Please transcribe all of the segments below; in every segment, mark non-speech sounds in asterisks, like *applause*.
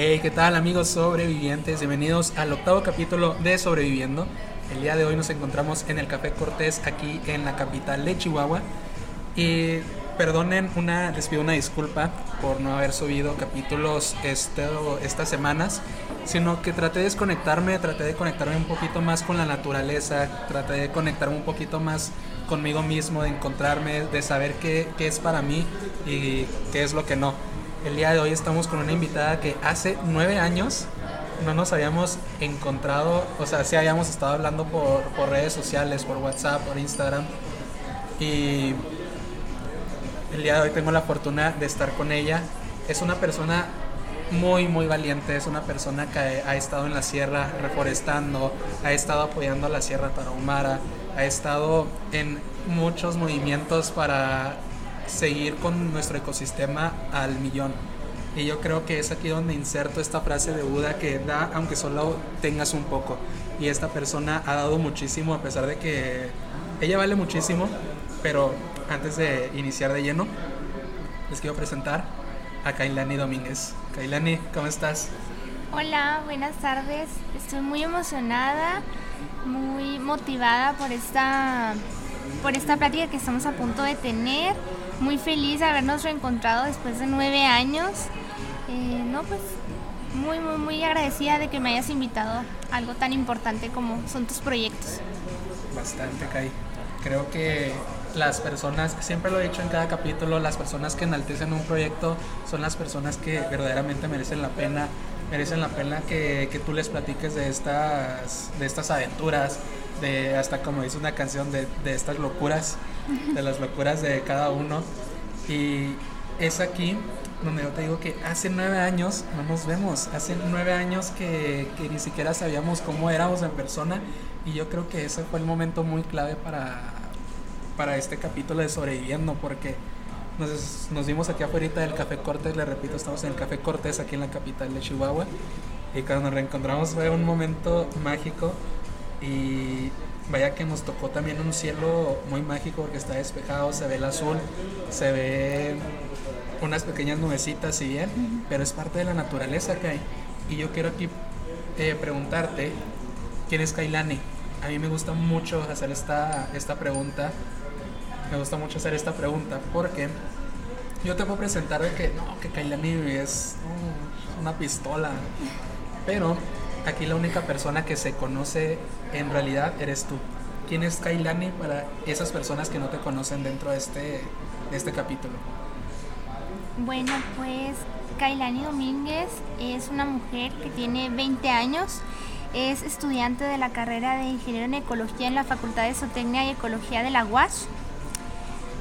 Hey, ¿qué tal amigos sobrevivientes? Bienvenidos al octavo capítulo de Sobreviviendo. El día de hoy nos encontramos en el Café Cortés aquí en la capital de Chihuahua. Y perdonen una, les pido una disculpa por no haber subido capítulos este, estas semanas, sino que traté de desconectarme, traté de conectarme un poquito más con la naturaleza, traté de conectarme un poquito más conmigo mismo, de encontrarme, de saber qué, qué es para mí y qué es lo que no. El día de hoy estamos con una invitada que hace nueve años no nos habíamos encontrado, o sea, sí habíamos estado hablando por, redes sociales, por WhatsApp, por Instagram. Y el día de hoy tengo la fortuna de estar con ella. Es una persona muy, muy valiente, es una persona que ha estado en la sierra reforestando, ha estado apoyando a la Sierra Tarahumara, ha estado en muchos movimientos para seguir con nuestro ecosistema al millón. Y yo creo que es aquí donde inserto esta frase de Buda que da aunque solo tengas un poco. Y esta persona ha dado muchísimo a pesar de que ella vale muchísimo, pero antes de iniciar de lleno, les quiero presentar a Kailani Domínguez. Kailani, ¿cómo estás? Hola, buenas tardes. Estoy muy emocionada, muy motivada por esta, por esta plática que estamos a punto de tener muy feliz de habernos reencontrado después de nueve años. Eh, no, pues muy, muy, muy agradecida de que me hayas invitado a algo tan importante como son tus proyectos. Bastante, Kai. Creo que las personas, siempre lo he dicho en cada capítulo, las personas que enaltecen un proyecto son las personas que verdaderamente merecen la pena, merecen la pena que, que tú les platiques de estas, de estas aventuras, de hasta como dice una canción de, de estas locuras, de las locuras de cada uno. Y es aquí donde yo te digo que hace nueve años no nos vemos, hace nueve años que, que, ni siquiera sabíamos cómo éramos en persona. Y yo creo que ese fue el momento muy clave para, para este capítulo de sobreviviendo porque nos, nos vimos aquí afuera del Café Cortés, le repito, estamos en el Café Cortés aquí en la capital de Chihuahua. Y cuando nos reencontramos fue un momento mágico y vaya que nos tocó también un cielo muy mágico porque está despejado, se ve el azul, se ve unas pequeñas nubecitas, si bien, pero es parte de la naturaleza que hay. Y yo quiero aquí eh, preguntarte, ¿quién es Kailani? A mí me gusta mucho hacer esta, esta pregunta, me gusta mucho hacer esta pregunta porque yo te puedo presentar de que no, que Kailani es una pistola, pero aquí la única persona que se conoce en realidad eres tú. ¿Quién es Kailani para esas personas que no te conocen dentro de este, este capítulo? Bueno, pues Kailani Domínguez es una mujer que tiene 20 años, es estudiante de la carrera de Ingeniero en Ecología en la Facultad de Zootecnia y Ecología de la UASH.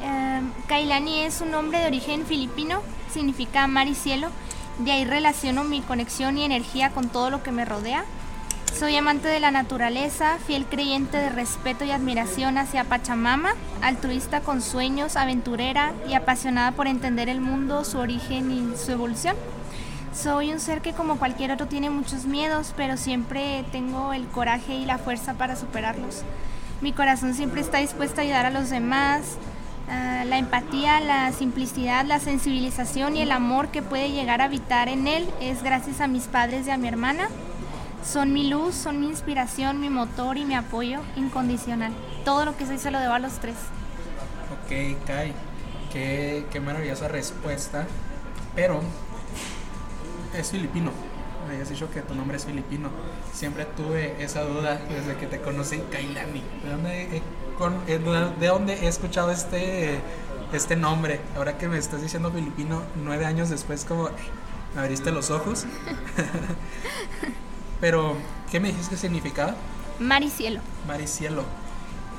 Eh, Kailani es un nombre de origen filipino, significa mar y cielo, de ahí relaciono mi conexión y energía con todo lo que me rodea. Soy amante de la naturaleza, fiel creyente de respeto y admiración hacia Pachamama, altruista con sueños, aventurera y apasionada por entender el mundo, su origen y su evolución. Soy un ser que como cualquier otro tiene muchos miedos, pero siempre tengo el coraje y la fuerza para superarlos. Mi corazón siempre está dispuesto a ayudar a los demás, Uh, la empatía, la simplicidad, la sensibilización y el amor que puede llegar a habitar en él es gracias a mis padres y a mi hermana. Son mi luz, son mi inspiración, mi motor y mi apoyo incondicional. Todo lo que soy se lo debo a los tres. Ok, Kai, qué, qué maravillosa respuesta. Pero es filipino. Me habías dicho que tu nombre es filipino. Siempre tuve esa duda desde que te conocí, Kailani. ¿De dónde con, eh, de dónde he escuchado este, este nombre. Ahora que me estás diciendo filipino, nueve años después, como me abriste los ojos. *laughs* Pero, ¿qué me dijiste que significaba? Mar y cielo. Mar y cielo.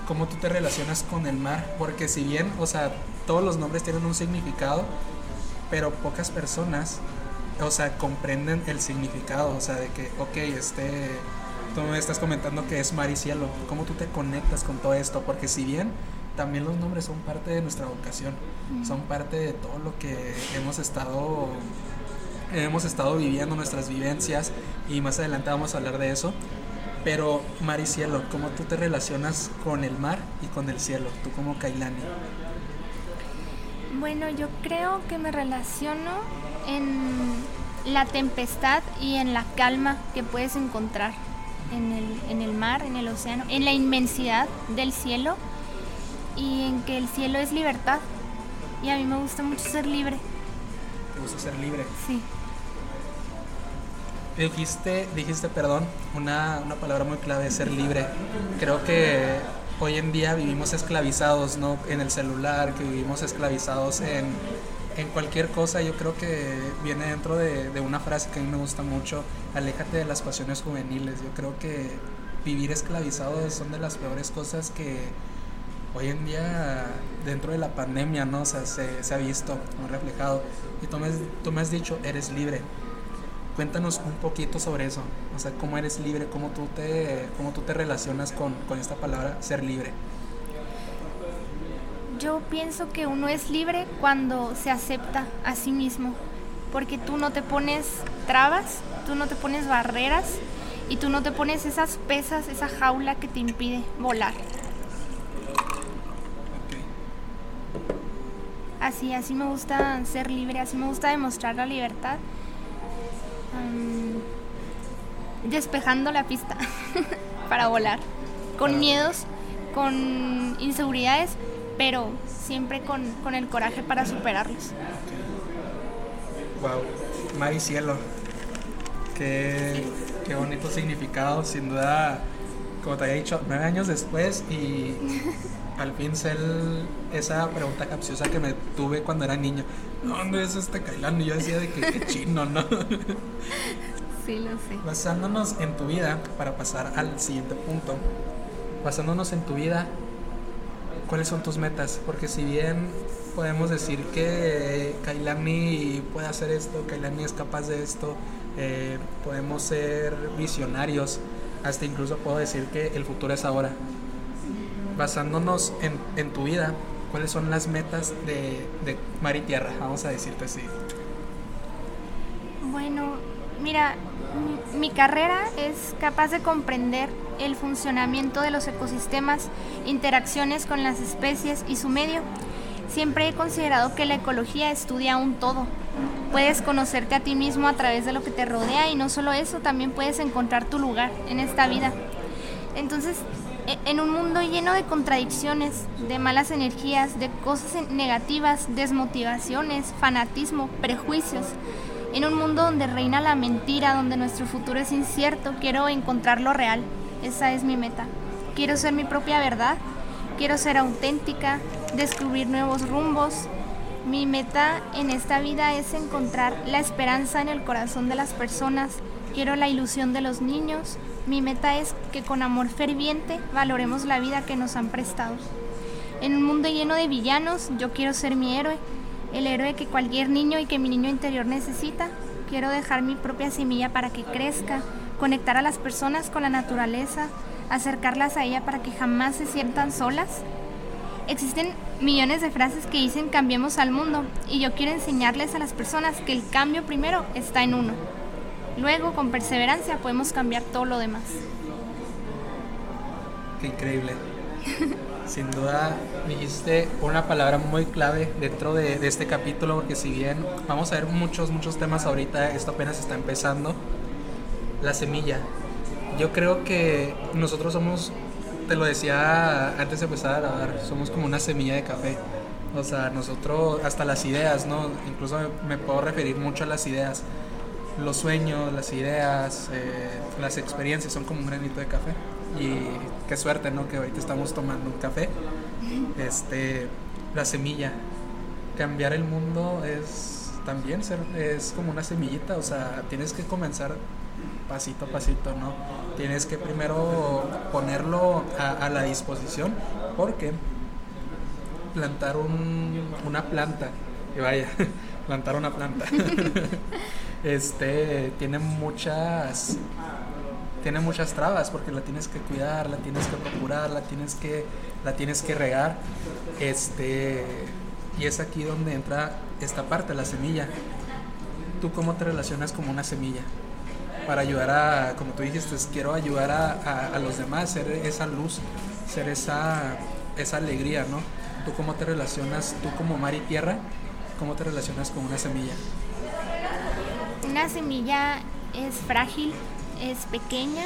¿Cómo tú te relacionas con el mar? Porque si bien, o sea, todos los nombres tienen un significado, pero pocas personas, o sea, comprenden el significado, o sea, de que, ok, este, tú me estás comentando que es mar y cielo. ¿Cómo tú te conectas con todo esto? Porque si bien también los nombres son parte de nuestra vocación, son parte de todo lo que hemos estado hemos estado viviendo nuestras vivencias y más adelante vamos a hablar de eso. Pero mar y cielo, ¿cómo tú te relacionas con el mar y con el cielo? Tú como Kailani. Bueno, yo creo que me relaciono en la tempestad y en la calma que puedes encontrar en el, en el mar, en el océano, en la inmensidad del cielo y en que el cielo es libertad. Y a mí me gusta mucho ser libre. ¿Te gusta ser libre? Sí. Dijiste, dijiste, perdón, una, una palabra muy clave, ser libre. Creo que hoy en día vivimos esclavizados, ¿no? En el celular, que vivimos esclavizados en, en cualquier cosa. Yo creo que viene dentro de, una frase que a mí me gusta mucho, aléjate de las pasiones juveniles. Yo creo que vivir esclavizado son de las peores cosas que hoy en día dentro de la pandemia, ¿no? Se, se ha visto, muy reflejado. Y tú me, tú me has dicho, eres libre cuéntanos un poquito sobre eso, o sea, cómo eres libre, cómo tú te, cómo tú te relacionas con, con esta palabra ser libre. Yo pienso que uno es libre cuando se acepta a sí mismo, porque tú no te pones trabas, tú no te pones barreras y tú no te pones esas pesas, esa jaula que te impide volar. Así, así me gusta ser libre, así me gusta demostrar la libertad despejando la pista *laughs* para volar, con miedos, con inseguridades, pero siempre con, con el coraje para superarlos. Wow, mar y cielo. Qué, qué bonito significado, sin duda, como te había dicho, nueve años después y *laughs* al fin sé esa pregunta capciosa que me tuve cuando era niño. ¿Dónde es este Kailán? Y yo decía de que qué chino, ¿no? *laughs* Sí, lo sé. Basándonos en tu vida, para pasar al siguiente punto, basándonos en tu vida, ¿cuáles son tus metas? Porque si bien podemos decir que Kailani puede hacer esto, Kailani es capaz de esto, eh, podemos ser visionarios, hasta incluso puedo decir que el futuro es ahora. Basándonos en, tu vida, ¿cuáles son las metas de, de mar y tierra? Vamos a decirte así. Bueno, mira, mi carrera es capaz de comprender el funcionamiento de los ecosistemas, interacciones con las especies y su medio. Siempre he considerado que la ecología estudia un todo. Puedes conocerte a ti mismo a través de lo que te rodea y no solo eso, también puedes encontrar tu lugar en esta vida. Entonces, e, en un mundo lleno de contradicciones, de malas energías, de cosas negativas, desmotivaciones, fanatismo, prejuicios, en un mundo donde reina la mentira, donde nuestro futuro es incierto, quiero encontrar lo real. Esa es mi meta. Quiero ser mi propia verdad, quiero ser auténtica, descubrir nuevos rumbos. Mi meta en esta vida es encontrar la esperanza en el corazón de las personas. Quiero la ilusión de los niños. Mi meta es que con amor ferviente valoremos la vida que nos han prestado. En un mundo lleno de villanos, yo quiero ser mi héroe el héroe que cualquier niño y que mi niño interior necesita. Quiero dejar mi propia semilla para que crezca, conectar a las personas con la naturaleza, acercarlas a ella para que jamás se sientan solas. Existen millones de frases que dicen cambiemos al mundo y yo quiero enseñarles a las personas que el cambio primero está en uno. Luego, con perseverancia, podemos cambiar todo lo demás. Qué increíble. *laughs* Sin duda dijiste una palabra muy clave dentro de, este capítulo, porque si bien vamos a ver muchos, muchos temas ahorita, esto apenas está empezando, la semilla. Yo creo que nosotros somos, te lo decía antes de empezar a grabar, somos como una semilla de café. O sea, nosotros, hasta las ideas, ¿no? Incluso me, puedo referir mucho a las ideas. Los sueños, las ideas, eh, las experiencias son como un granito de café y qué suerte, ¿no? Que ahorita estamos tomando un café. Este, la semilla. Cambiar el mundo es también ser, es como una semillita, o sea, tienes que comenzar pasito a pasito, ¿no? Tienes que primero ponerlo a, la disposición porque plantar un, una planta, y vaya, *laughs* plantar una planta, *laughs* este, tiene muchas tiene muchas trabas porque la tienes que cuidar, la tienes que procurar, la tienes que, la tienes que regar. Este, y es aquí donde entra esta parte, la semilla. ¿Tú cómo te relacionas como una semilla? Para ayudar a, como tú dijiste, quiero ayudar a, a, los demás, ser esa luz, ser esa, esa alegría, ¿no? ¿Tú cómo te relacionas, tú como mar y tierra, cómo te relacionas con una semilla? una semilla es frágil, es pequeña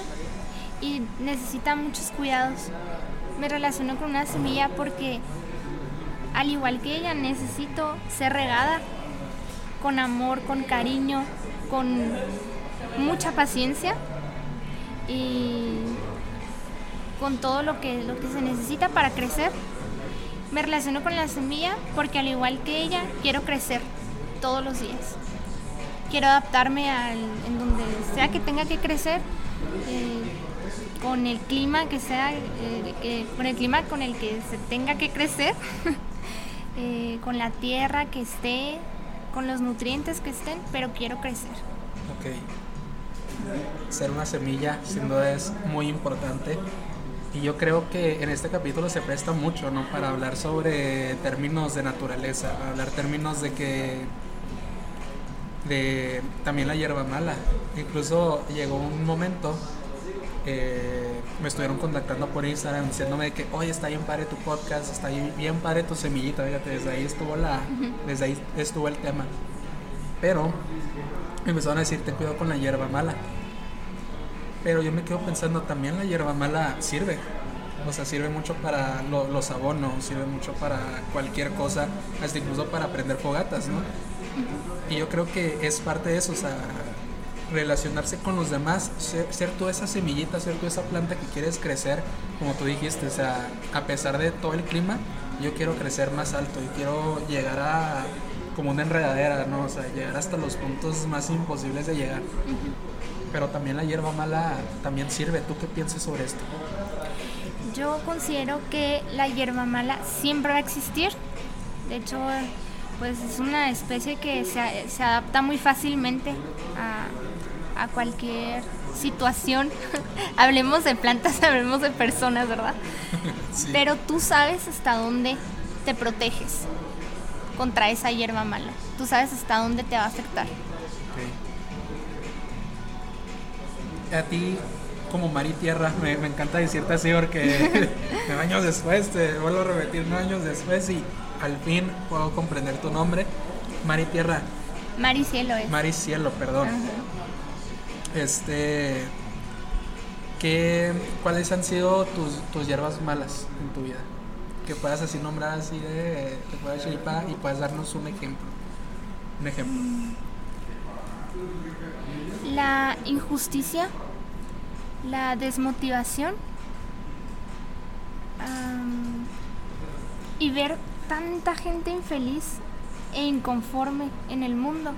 y necesita muchos cuidados. Me relaciono con una semilla porque al igual que ella necesito ser regada con amor, con cariño, con mucha paciencia y con todo lo que, lo que se necesita para crecer. Me relaciono con la semilla porque al igual que ella quiero crecer todos los días. Quiero adaptarme al, en donde sea que tenga que crecer, eh, con el clima que sea, eh, con el clima con el que se tenga que crecer, *laughs* eh, con la tierra que esté, con los nutrientes que estén, pero quiero crecer. Ok. Ser una semilla sin duda es muy importante. Y yo creo que en este capítulo se presta mucho, ¿no? Para hablar sobre términos de naturaleza, hablar términos de que de también la hierba mala. Incluso llegó un momento, eh, me estuvieron contactando por Instagram diciéndome que, oye, está bien padre tu podcast, está bien padre tu semillita, fíjate, desde ahí estuvo la, desde ahí estuvo el tema. Pero me empezaron a decir, ten cuidado con la hierba mala. Pero yo me quedo pensando, también la hierba mala sirve. O sea, sirve mucho para los abonos, sirve mucho para cualquier cosa, hasta incluso para prender fogatas, ¿no? Y yo creo que es parte de eso, o sea, relacionarse con los demás, ser, tú esa semillita, ser tú esa planta que quieres crecer, como tú dijiste, o sea, a pesar de todo el clima, yo quiero crecer más alto y quiero llegar a como una enredadera, ¿no? O sea, llegar hasta los puntos más imposibles de llegar. Pero también la hierba mala también sirve. ¿Tú qué piensas sobre esto? Yo considero que la hierba mala siempre va a existir. De hecho, pues es una especie que se, se adapta muy fácilmente a, a cualquier situación. *laughs* hablemos de plantas, *laughs* hablemos de personas, ¿verdad? *laughs* Pero tú sabes hasta dónde te proteges contra esa hierba mala. Tú sabes hasta dónde te va a afectar. A ti, como Mari Tierra, me, me encanta decirte así porque años después, te vuelvo a repetir, años después y al fin puedo comprender tu nombre. Mari Tierra. Mari Cielo es. Mari Cielo, perdón. Este. ¿qué, ¿Cuáles han sido tus, tus hierbas malas en tu vida? Que puedas así nombrar así de. Te puedas chilpa y puedas darnos un ejemplo. Un ejemplo. La injusticia, la desmotivación y ver tanta gente infeliz e inconforme en el mundo.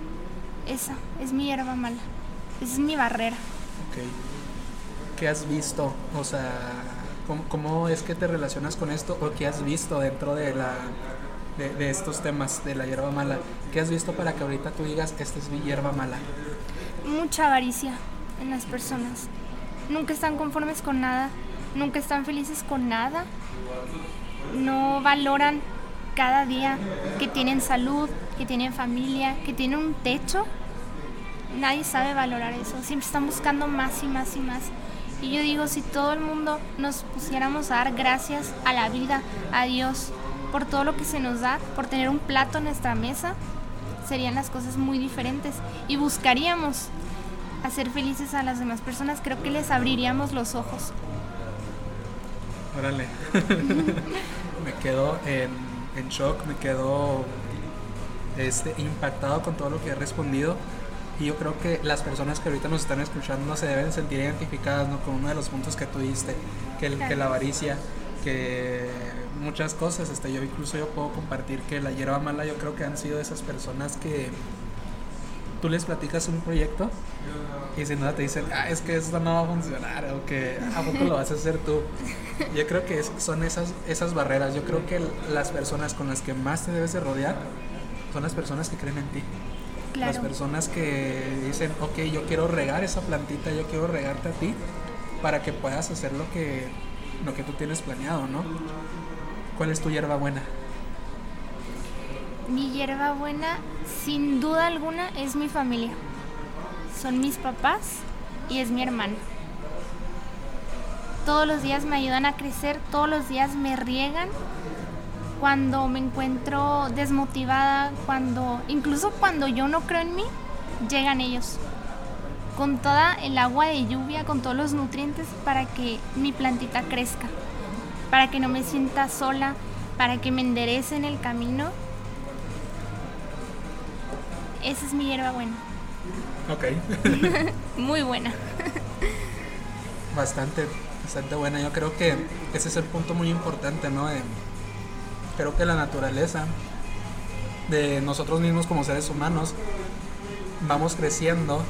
Esa es mi hierba mala. Esa es mi barrera. Ok. ¿Qué has visto? O sea, ¿cómo, es que te relacionas con esto? ¿O qué has visto dentro de, la, de, estos temas de la hierba mala? ¿Qué has visto para que ahorita tú digas, esta es mi hierba mala? Mucha avaricia en las personas. Nunca están conformes con nada. Nunca están felices con nada. No valoran cada día, que tienen salud, que tienen familia, que tienen un techo, nadie sabe valorar eso. Siempre están buscando más y más y más. Y yo digo, si todo el mundo nos pusiéramos a dar gracias a la vida, a Dios, por todo lo que se nos da, por tener un plato en nuestra mesa, serían las cosas muy diferentes. Y buscaríamos hacer felices a las demás personas. Creo que les abriríamos los ojos. Órale. *laughs* Me quedo en en shock, me quedo este, impactado con todo lo que he respondido. Y yo creo que las personas que ahorita nos están escuchando se deben sentir identificadas ¿no? con uno de los puntos que tú diste, que, el, que la avaricia, que muchas cosas. Este, yo incluso yo puedo compartir que la hierba mala yo creo que han sido esas personas que tú les platicas un proyecto y sin nada te dicen, ah, es que esto no va a funcionar o que a poco lo vas a hacer tú. Yo creo que son esas, esas barreras. Yo creo que las personas con las que más te debes de rodear son las personas que creen en ti. Las personas que dicen, ok, yo quiero regar esa plantita, yo quiero regarte a ti para que puedas hacer lo que, lo que tú tienes planeado, ¿no? ¿Cuál es tu hierba buena? Mi hierba buena, sin duda alguna, es mi familia. Son mis papás y es mi hermano. Todos los días me ayudan a crecer, todos los días me riegan cuando me encuentro desmotivada, cuando incluso cuando yo no creo en mí, llegan ellos con toda el agua de lluvia, con todos los nutrientes para que mi plantita crezca, para que no me sienta sola, para que me enderece en el camino. Esa es mi hierba buena. Ok. *laughs* Muy buena. bastante, bastante buena. Yo creo que ese es el punto muy importante, ¿no? creo que la naturaleza de nosotros mismos como seres humanos vamos creciendo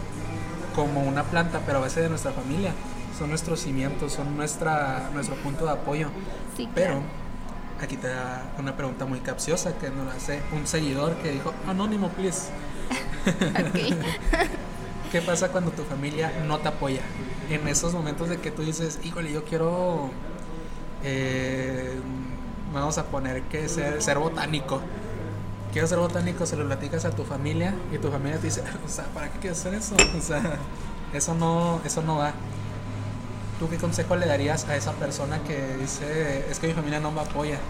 como una planta, pero a veces de nuestra familia. Son nuestros cimientos, son nuestra, nuestro punto de apoyo. Sí, pero aquí te da una pregunta muy capciosa que nos hace un seguidor que dijo, anónimo, please. *laughs* *laughs* ¿Qué pasa cuando tu familia no te apoya? En esos momentos de que tú dices, híjole, yo quiero, eh, vamos a poner que ser, ser botánico. Quiero ser botánico, se lo platicas a tu familia y tu familia te dice, *laughs* o sea, ¿para qué quieres hacer eso? O sea, eso no, eso no va. ¿Tú qué consejo le darías a esa persona que dice, es que mi familia no me apoya?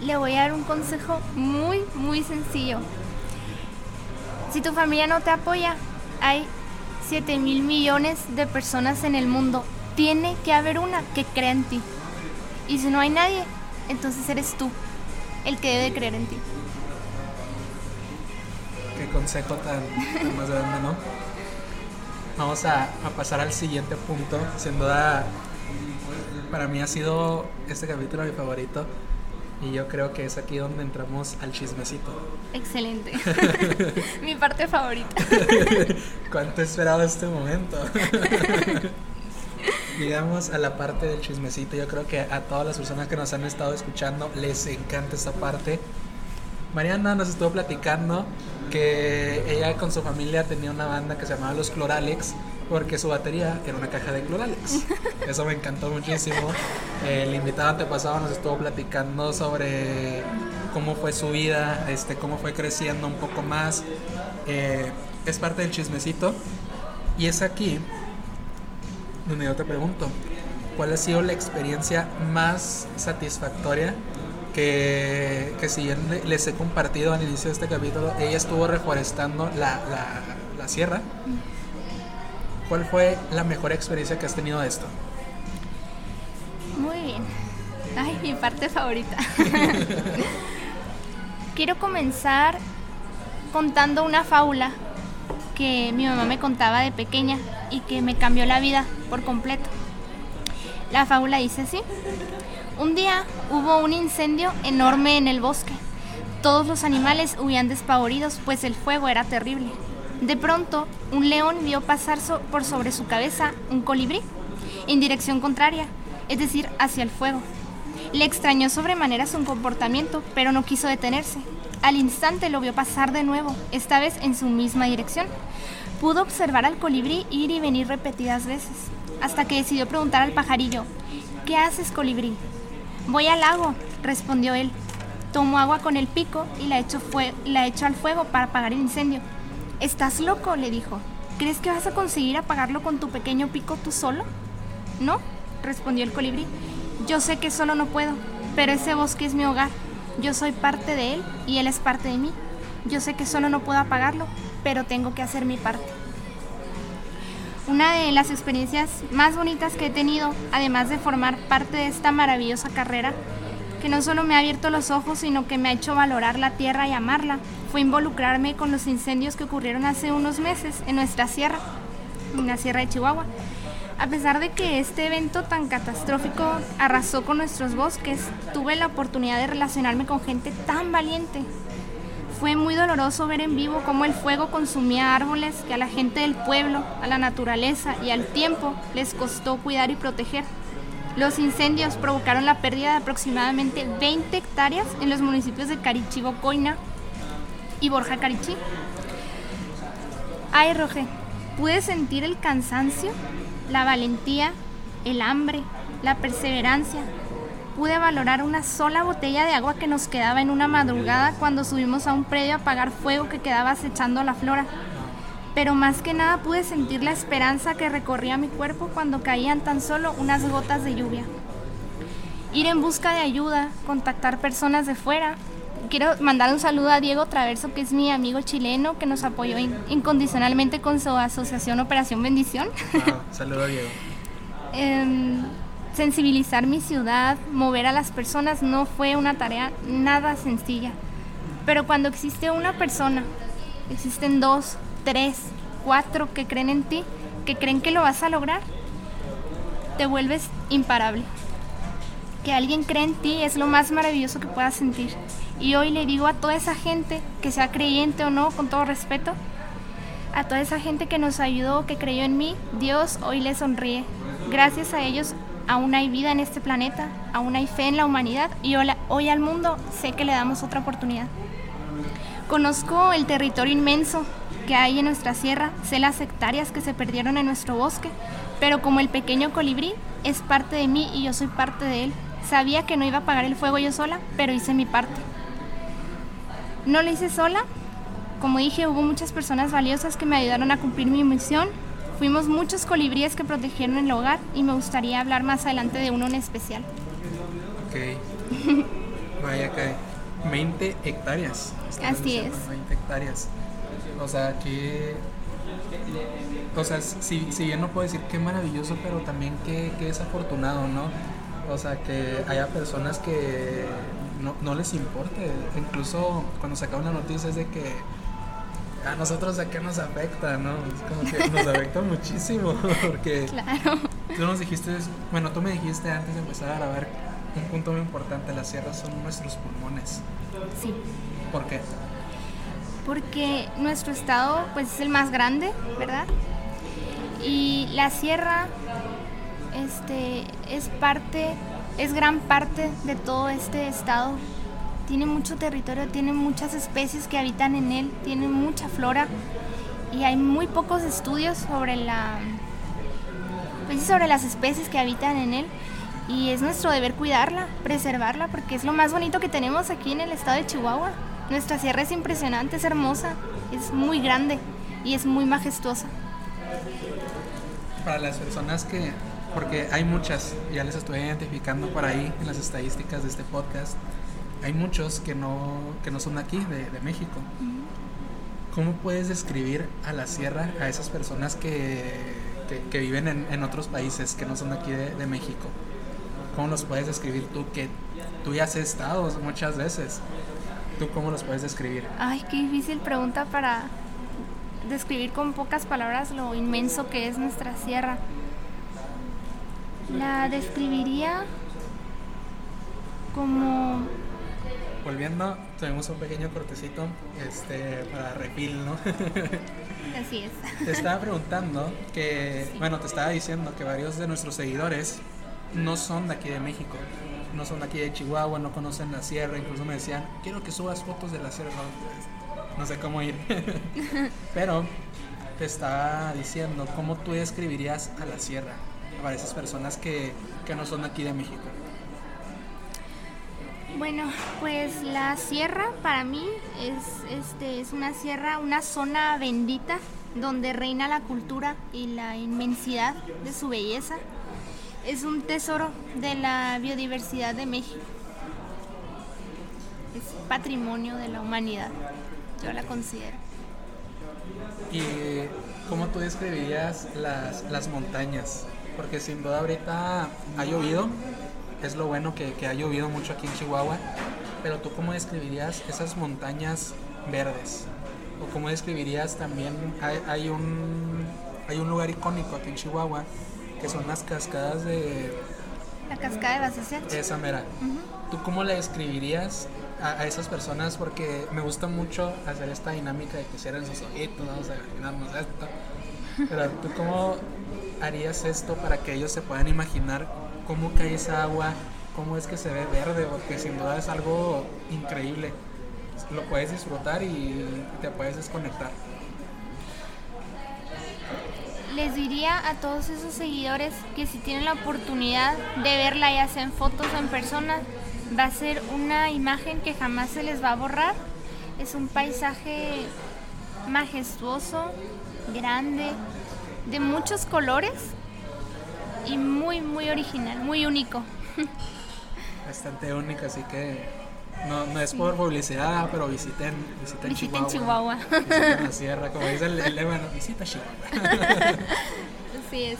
Le voy a dar un consejo muy, muy sencillo. Si tu familia no te apoya, hay 7 mil millones de personas en el mundo. Tiene que haber una que crea en ti. Y si no hay nadie, entonces eres tú el que debe creer en ti. Qué consejo tan, más grande, ¿no? Vamos a, a, pasar al siguiente punto. Sin duda, para mí ha sido este capítulo mi favorito. Y yo creo que es aquí donde entramos al chismecito. Excelente. *laughs* Mi parte favorita. *laughs* ¿Cuánto he esperado este momento? *laughs* Llegamos a la parte del chismecito. Yo creo que a todas las personas que nos han estado escuchando les encanta esta parte. Mariana nos estuvo platicando que ella con su familia tenía una banda que se llamaba Los Cloralex porque su batería era una caja de Cloralex. *laughs* Eso me encantó muchísimo. El invitado antepasado nos estuvo platicando sobre cómo fue su vida, este, cómo fue creciendo un poco más. Eh, es parte del chismecito. Y es aquí donde yo te pregunto, ¿cuál ha sido la experiencia más satisfactoria que, que si les he compartido al inicio de este capítulo? Ella estuvo reforestando la, la, la sierra. ¿Cuál fue la mejor experiencia que has tenido de esto? Muy bien. Ay, mi parte favorita. *laughs* Quiero comenzar contando una fábula que mi mamá me contaba de pequeña y que me cambió la vida por completo. La fábula dice así. Un día hubo un incendio enorme en el bosque. Todos los animales huían despavoridos, pues el fuego era terrible. De pronto, un león vio pasar por sobre su cabeza un colibrí, en dirección contraria, es decir, hacia el fuego. Le extrañó sobremanera su comportamiento, pero no quiso detenerse. Al instante lo vio pasar de nuevo, esta vez en su misma dirección. Pudo observar al colibrí ir y venir repetidas veces, hasta que decidió preguntar al pajarillo, ¿qué haces, colibrí? Voy al lago, respondió él. Tomó agua con el pico y la echó, la echó al fuego para apagar el incendio. ¿Estás loco? le dijo. ¿Crees que vas a conseguir apagarlo con tu pequeño pico tú solo? No, respondió el colibrí. Yo sé que solo no puedo, pero ese bosque es mi hogar. Yo soy parte de él y él es parte de mí. Yo sé que solo no puedo apagarlo, pero tengo que hacer mi parte. Una de las experiencias más bonitas que he tenido, además de formar parte de esta maravillosa carrera, que no solo me ha abierto los ojos, sino que me ha hecho valorar la tierra y amarla, fue involucrarme con los incendios que ocurrieron hace unos meses en nuestra sierra, en la sierra de Chihuahua. A pesar de que este evento tan catastrófico arrasó con nuestros bosques, tuve la oportunidad de relacionarme con gente tan valiente. Fue muy doloroso ver en vivo cómo el fuego consumía árboles que a la gente del pueblo, a la naturaleza y al tiempo les costó cuidar y proteger. Los incendios provocaron la pérdida de aproximadamente 20 hectáreas en los municipios de Carichivo, Coina y Borja Carichí. Ay, Roge, pude sentir el cansancio, la valentía, el hambre, la perseverancia. Pude valorar una sola botella de agua que nos quedaba en una madrugada cuando subimos a un predio a apagar fuego que quedaba acechando la flora pero más que nada pude sentir la esperanza que recorría mi cuerpo cuando caían tan solo unas gotas de lluvia. Ir en busca de ayuda, contactar personas de fuera, quiero mandar un saludo a Diego Traverso, que es mi amigo chileno, que nos apoyó incondicionalmente con su asociación Operación Bendición. Ah, *laughs* saludo a Diego. Em, sensibilizar mi ciudad, mover a las personas, no fue una tarea nada sencilla. Pero cuando existe una persona, existen dos, tres, cuatro que creen en ti, que creen que lo vas a lograr, te vuelves imparable. Que alguien cree en ti es lo más maravilloso que puedas sentir. Y hoy le digo a toda esa gente, que sea creyente o no, con todo respeto, a toda esa gente que nos ayudó, que creyó en mí, Dios hoy le sonríe. Gracias a ellos aún hay vida en este planeta, aún hay fe en la humanidad y hoy al mundo sé que le damos otra oportunidad. Conozco el territorio inmenso que hay en nuestra sierra, sé las hectáreas que se perdieron en nuestro bosque, pero como el pequeño colibrí es parte de mí y yo soy parte de él. Sabía que no iba a apagar el fuego yo sola, pero hice mi parte. No lo hice sola, como dije, hubo muchas personas valiosas que me ayudaron a cumplir mi misión Fuimos muchos colibríes que protegieron el hogar y me gustaría hablar más adelante de uno en especial. Ok. *laughs* Vaya que 20 hectáreas. Así es. 20 hectáreas. O sea, que... O sea, si, si bien no puedo decir qué maravilloso, pero también qué, qué desafortunado, ¿no? O sea, que haya personas que no, no les importe. Incluso cuando sacaron la noticia es de que a nosotros a qué nos afecta, ¿no? Es como que nos afecta *laughs* muchísimo, *laughs* porque claro. tú nos dijiste, bueno, tú me dijiste antes de empezar a grabar un punto muy importante, las sierras son nuestros pulmones. Sí. ¿Por qué? Porque nuestro estado pues es el más grande, ¿verdad? Y la sierra este es parte es gran parte de todo este estado tiene mucho territorio, tiene muchas especies que habitan en él, tiene mucha flora y hay muy pocos estudios sobre la pues sobre las especies que habitan en él y es nuestro deber cuidarla, preservarla porque es lo más bonito que tenemos aquí en el estado de Chihuahua. Nuestra sierra es impresionante, es hermosa, es muy grande y es muy majestuosa. Para las personas que porque hay muchas, ya les estoy identificando por ahí en las estadísticas de este podcast hay muchos que no, que no son aquí, de, de México. ¿Cómo puedes describir a la sierra a esas personas que, que, viven en, en, otros países que no son aquí de, de, México? ¿Cómo los puedes describir tú que tú ya has estado muchas veces? ¿Tú cómo los puedes describir? Ay, qué difícil pregunta para describir con pocas palabras lo inmenso que es nuestra sierra. La describiría como volviendo, tuvimos un pequeño cortecito este, para refil, ¿no? *laughs* Así es. Te estaba preguntando que, bueno, te estaba diciendo que varios de nuestros seguidores no son de aquí de México, no son aquí de Chihuahua, no conocen la sierra, incluso me decían, quiero que subas fotos de la sierra, no, no sé cómo ir. *laughs* Pero te estaba diciendo, ¿cómo tú describirías a la sierra para esas personas que, que no son aquí de México? Bueno, pues la sierra para mí es, este, es una sierra, una zona bendita donde reina la cultura y la inmensidad de su belleza. Es un tesoro de la biodiversidad de México. Es patrimonio de la humanidad, yo la considero. ¿Y cómo tú describirías las, las montañas? Porque sin duda ahorita ha llovido, es lo bueno que, que, ha llovido mucho aquí en Chihuahua, pero tú cómo describirías esas montañas verdes? ¿O cómo describirías también, hay, hay un, hay un lugar icónico aquí en Chihuahua, que son las cascadas de... La cascada de Basacet. Esa mera. ¿Tú cómo le describirías a, a, esas personas? Porque me gusta mucho hacer esta dinámica de que cierren sus ojitos, vamos a imaginarnos esto. Pero tú cómo harías esto para que ellos se puedan imaginar cómo cae esa agua, cómo es que se ve verde, porque sin duda es algo increíble. Lo puedes disfrutar y te puedes desconectar. Les diría a todos esos seguidores que si tienen la oportunidad de verla, ya sea en fotos o en persona, va a ser una imagen que jamás se les va a borrar. Es un paisaje majestuoso, grande, de muchos colores y muy, muy original, muy único. *laughs* Bastante único, así que No, no es por publicidad, pero visiten, visiten, Visiten Chihuahua. Chihuahua. Visiten la sierra, como dice el, el lema, ¿no? visita Chihuahua. *laughs* Así es.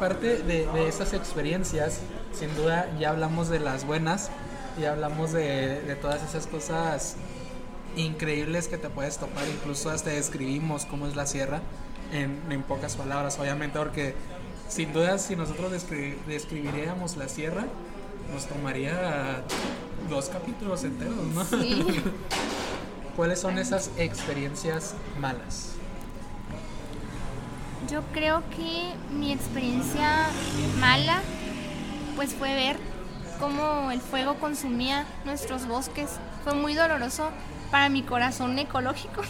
Parte de, de esas experiencias, sin duda, ya hablamos de las buenas, ya hablamos de, de todas esas cosas increíbles que te puedes topar, incluso hasta describimos cómo es la sierra en, en pocas palabras, obviamente, porque sin duda si nosotros descri- describiríamos la sierra, nos tomaría dos capítulos enteros, ¿no? Sí. *laughs* ¿Cuáles son esas experiencias malas? Yo creo que mi experiencia mala pues fue ver cómo el fuego consumía nuestros bosques. Fue muy doloroso para mi corazón ecológico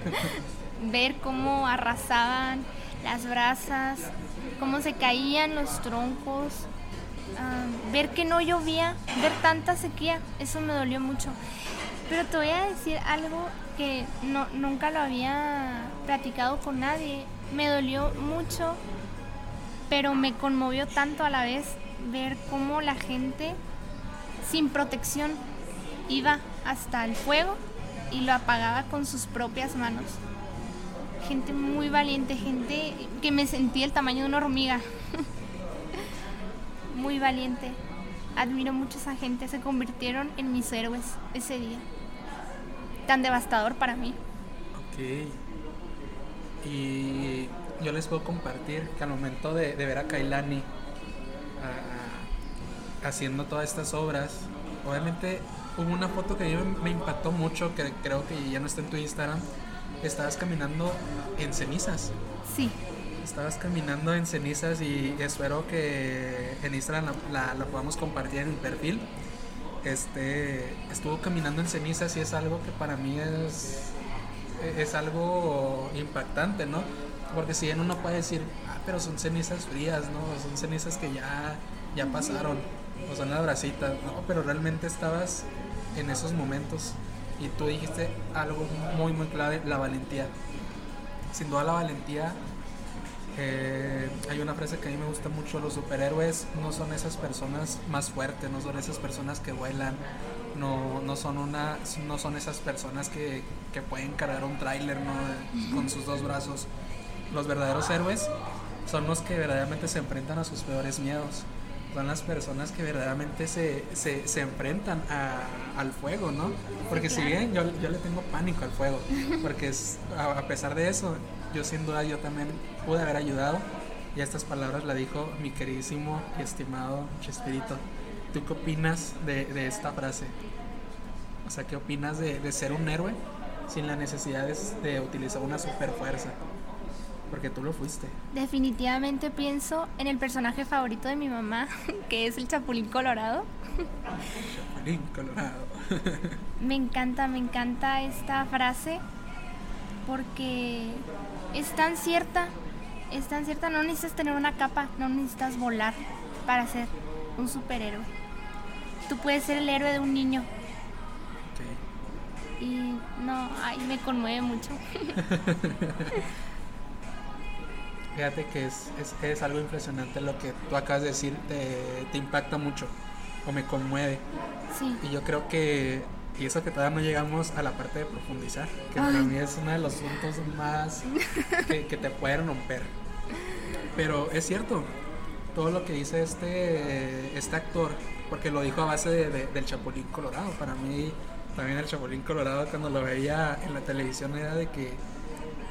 *laughs* ver cómo arrasaban las brasas, cómo se caían los troncos, ah, ver que no llovía, ver tanta sequía, eso me dolió mucho. Pero te voy a decir algo que no, nunca lo había platicado con nadie. Me dolió mucho, pero me conmovió tanto a la vez ver cómo la gente sin protección iba hasta el fuego y lo apagaba con sus propias manos. Gente muy valiente, gente que me sentí el tamaño de una hormiga. *laughs* muy valiente. Admiro mucho a esa gente, se convirtieron en mis héroes ese día. Tan devastador para mí. Ok. Y yo les puedo compartir que al momento de, de ver a Kailani haciendo todas estas obras, obviamente hubo una foto que a mí me, me impactó mucho, que creo que ya no está en tu Instagram. Estabas caminando en cenizas. Sí, Estabas caminando en cenizas y espero que en Instagram la, la- la podamos compartir en el perfil. Este, estuvo caminando en cenizas y es algo que para mí es, es algo impactante, ¿no? Porque si bien uno puede decir, ah, pero son cenizas frías, ¿no? Son cenizas que ya, ya pasaron, o son las brasitas, no, pero realmente estabas en esos momentos y tú dijiste algo muy, muy clave, la valentía. Sin duda la valentía eh, hay una frase que a mí me gusta mucho, los superhéroes no son esas personas más fuertes, no son esas personas que vuelan, no, no, son, una, no son esas personas que, que pueden cargar un tráiler ¿no? con sus dos brazos. Los verdaderos héroes son los que verdaderamente se enfrentan a sus peores miedos. Son las personas que verdaderamente se, se, se enfrentan a- al fuego, ¿no? Porque si bien yo, yo le tengo pánico al fuego, porque es, a, a pesar de eso, yo sin duda yo también pude haber ayudado y estas palabras la dijo mi queridísimo y estimado Chespirito. ¿Tú qué opinas de, de esta frase? O sea, ¿qué opinas de, de ser un héroe sin la necesidad de, de utilizar una super fuerza? Porque tú lo fuiste. definitivamente pienso en el personaje favorito de mi mamá, *laughs* que es el Chapulín Colorado. *laughs* Chapulín Colorado. *laughs* Me encanta, me encanta esta frase porque es tan cierta, es tan cierta, no necesitas tener una capa, no necesitas volar para ser un superhéroe. Tú puedes ser el héroe de un niño Ok. y no, ay, me conmueve mucho. *laughs* Fíjate que es, es, es algo impresionante lo que tú acabas de decir, te, te impacta mucho o me conmueve. Sí, Y yo creo que, y eso que todavía no llegamos a la parte de profundizar, que para mí es uno de los puntos más *laughs* que, que te pueden romper. Pero es cierto, todo lo que dice este, este actor, porque lo dijo a base de- de- del Chapulín Colorado. Para mí, también el Chapulín Colorado, cuando lo veía en la televisión, era de que,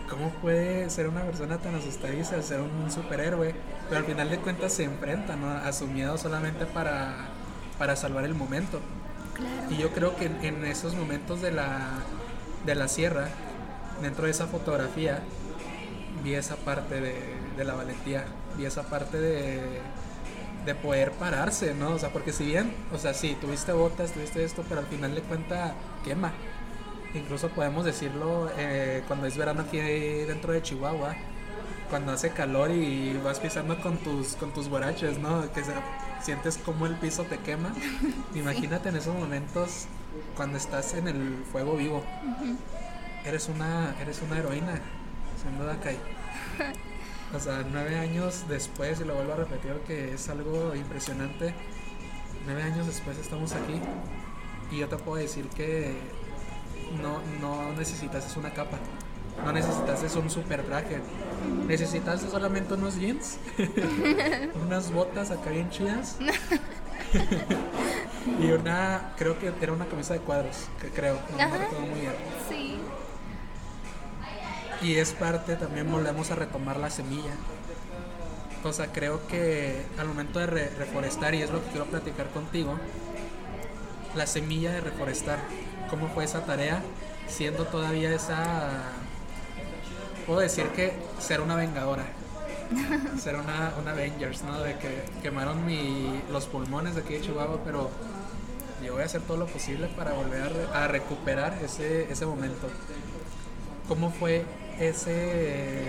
¿cómo puede ser una persona tan asustadiza, ser un superhéroe? Pero al final de cuentas se enfrenta ¿no? a su miedo solamente para, para salvar el momento. Y yo creo que en, esos momentos de la, de la sierra, dentro de esa fotografía, vi esa parte de, de la valentía, vi esa parte de, de poder pararse, ¿no? O sea, porque si bien, o sea, sí, tuviste botas, tuviste esto, pero al final de cuenta quema. Incluso podemos decirlo eh, cuando es verano aquí dentro de Chihuahua, cuando hace calor y vas pisando con tus, con tus borrachos, ¿no? Que se- sientes como el piso te quema. *laughs* Imagínate en esos momentos cuando estás en el fuego vivo. Eres una, eres una heroína, sin duda, Kai. *laughs* O sea, nueve años después, y lo vuelvo a repetir que es algo impresionante, nueve años después estamos aquí Y yo te puedo decir que no, no necesitas una capa. No necesitas un super traje. Necesitas solamente unos jeans, *laughs* unas botas acá bien chidas. *laughs* y una, creo que era una camisa de cuadros, que creo, no me recuerdo muy bien. Sí. Y es parte, también volvemos a retomar la semilla. O sea, creo que al momento de reforestar, y es lo que quiero platicar contigo, la semilla de reforestar, cómo fue esa tarea, siendo todavía esa puedo decir que ser una vengadora. *laughs* ser una, Avengers, ¿no? De que quemaron mi, los pulmones de aquí de Chihuahua, pero yo voy a hacer todo lo posible para volver a, recuperar ese, ese momento. ¿Cómo fue ese,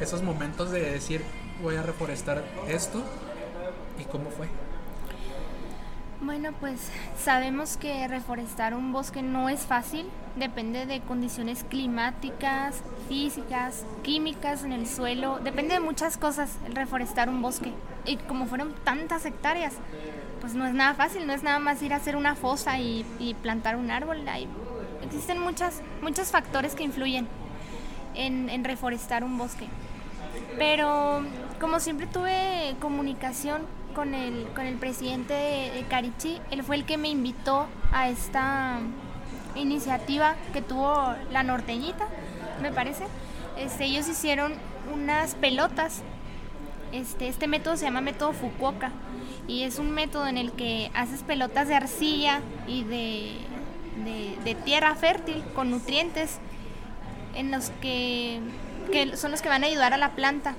esos momentos de decir voy a reforestar esto y cómo fue? Bueno, pues sabemos que reforestar un bosque no es fácil, depende de condiciones climáticas, físicas, químicas en el suelo, depende de muchas cosas el reforestar un bosque. Y como fueron tantas hectáreas, pues no es nada fácil, no es nada más ir a hacer una fosa y, plantar un árbol. Hay, existen muchas, muchos factores que influyen en, en reforestar un bosque. Pero como siempre tuve comunicación con el, con el presidente de, Carichi. Él fue el que me invitó a esta iniciativa que tuvo la norteñita, me parece. Este, ellos hicieron unas pelotas. Este, este método se llama método Fukuoka y es un método en el que haces pelotas de arcilla y de, de, tierra fértil con nutrientes en los que, que son los que van a ayudar a la planta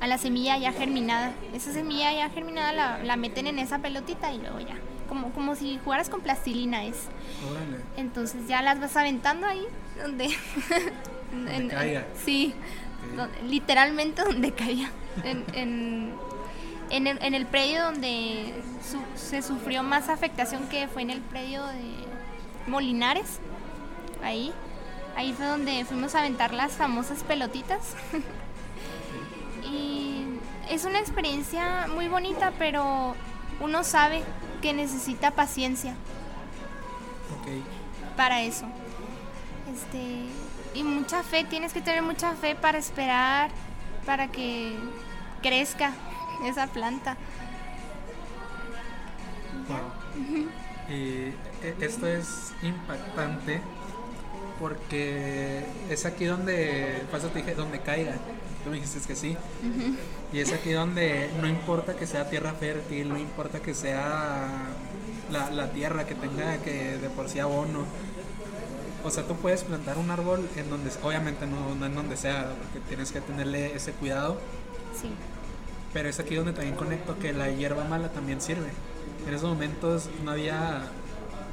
a la semilla ya germinada. Esa semilla ya germinada la, la, meten en esa pelotita y luego ya. Como, como si jugaras con plastilina es. Entonces ya las vas aventando ahí donde... *laughs* donde caiga. Sí, literalmente donde caiga. En, en, en, el, en el predio donde se sufrió más afectación que fue en el predio de Molinares. Ahí. Ahí fue donde fuimos a aventar las famosas pelotitas. *laughs* es una experiencia muy bonita, pero uno sabe que necesita paciencia para eso. Este, y mucha fe, tienes que tener mucha fe para esperar, para que crezca esa planta. y e, esto es impactante porque es aquí donde, paso te dije, donde caiga. Tú me dijiste que sí. Y es aquí donde no importa que sea tierra fértil, no importa que sea la, tierra que tenga que de por sí abono. O sea, tú puedes plantar un árbol en donde, obviamente no, no en donde sea, porque tienes que tenerle ese cuidado. Sí. Pero es aquí donde también conecto que la hierba mala también sirve. En esos momentos no había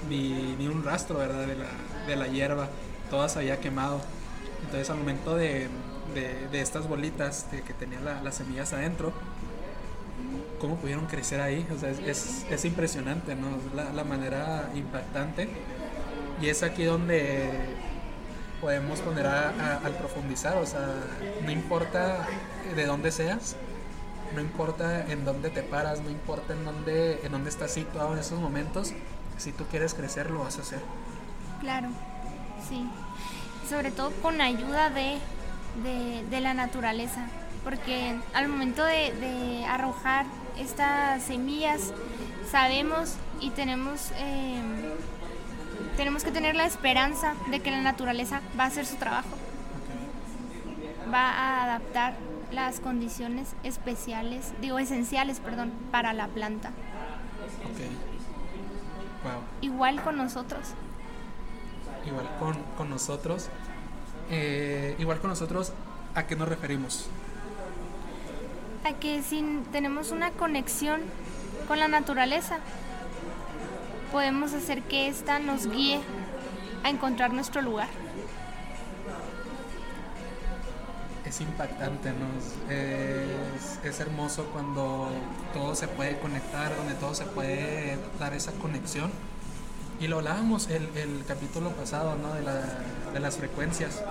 ni, ni un rastro, ¿verdad? De la, de la hierba todas había quemado. Entonces al momento de, de, estas bolitas que tenían las semillas adentro, cómo pudieron crecer ahí, es, es, impresionante, ¿no? La, manera impactante. Y es aquí donde podemos poner a, al profundizar, o sea, no importa de dónde seas, no importa en dónde te paras, no importa en dónde, en dónde estás situado en esos momentos, si tú quieres crecer, lo vas a hacer. Claro. Sí, sobre todo con ayuda de, de, la naturaleza, porque al momento de, arrojar estas semillas sabemos y tenemos, eh, tenemos que tener la esperanza de que la naturaleza va a hacer su trabajo, va a adaptar las condiciones especiales, digo esenciales, perdón, para la planta. Igual con nosotros igual con, con nosotros. Eh, igual con nosotros, ¿a qué nos referimos? A que si tenemos una conexión con la naturaleza, podemos hacer que ésta nos guíe a encontrar nuestro lugar. Es impactante, ¿no? Es, es, hermoso cuando todo se puede conectar, donde todo se puede dar esa conexión y lo hablábamos el, el capítulo pasado, ¿no? De, la, de las frecuencias.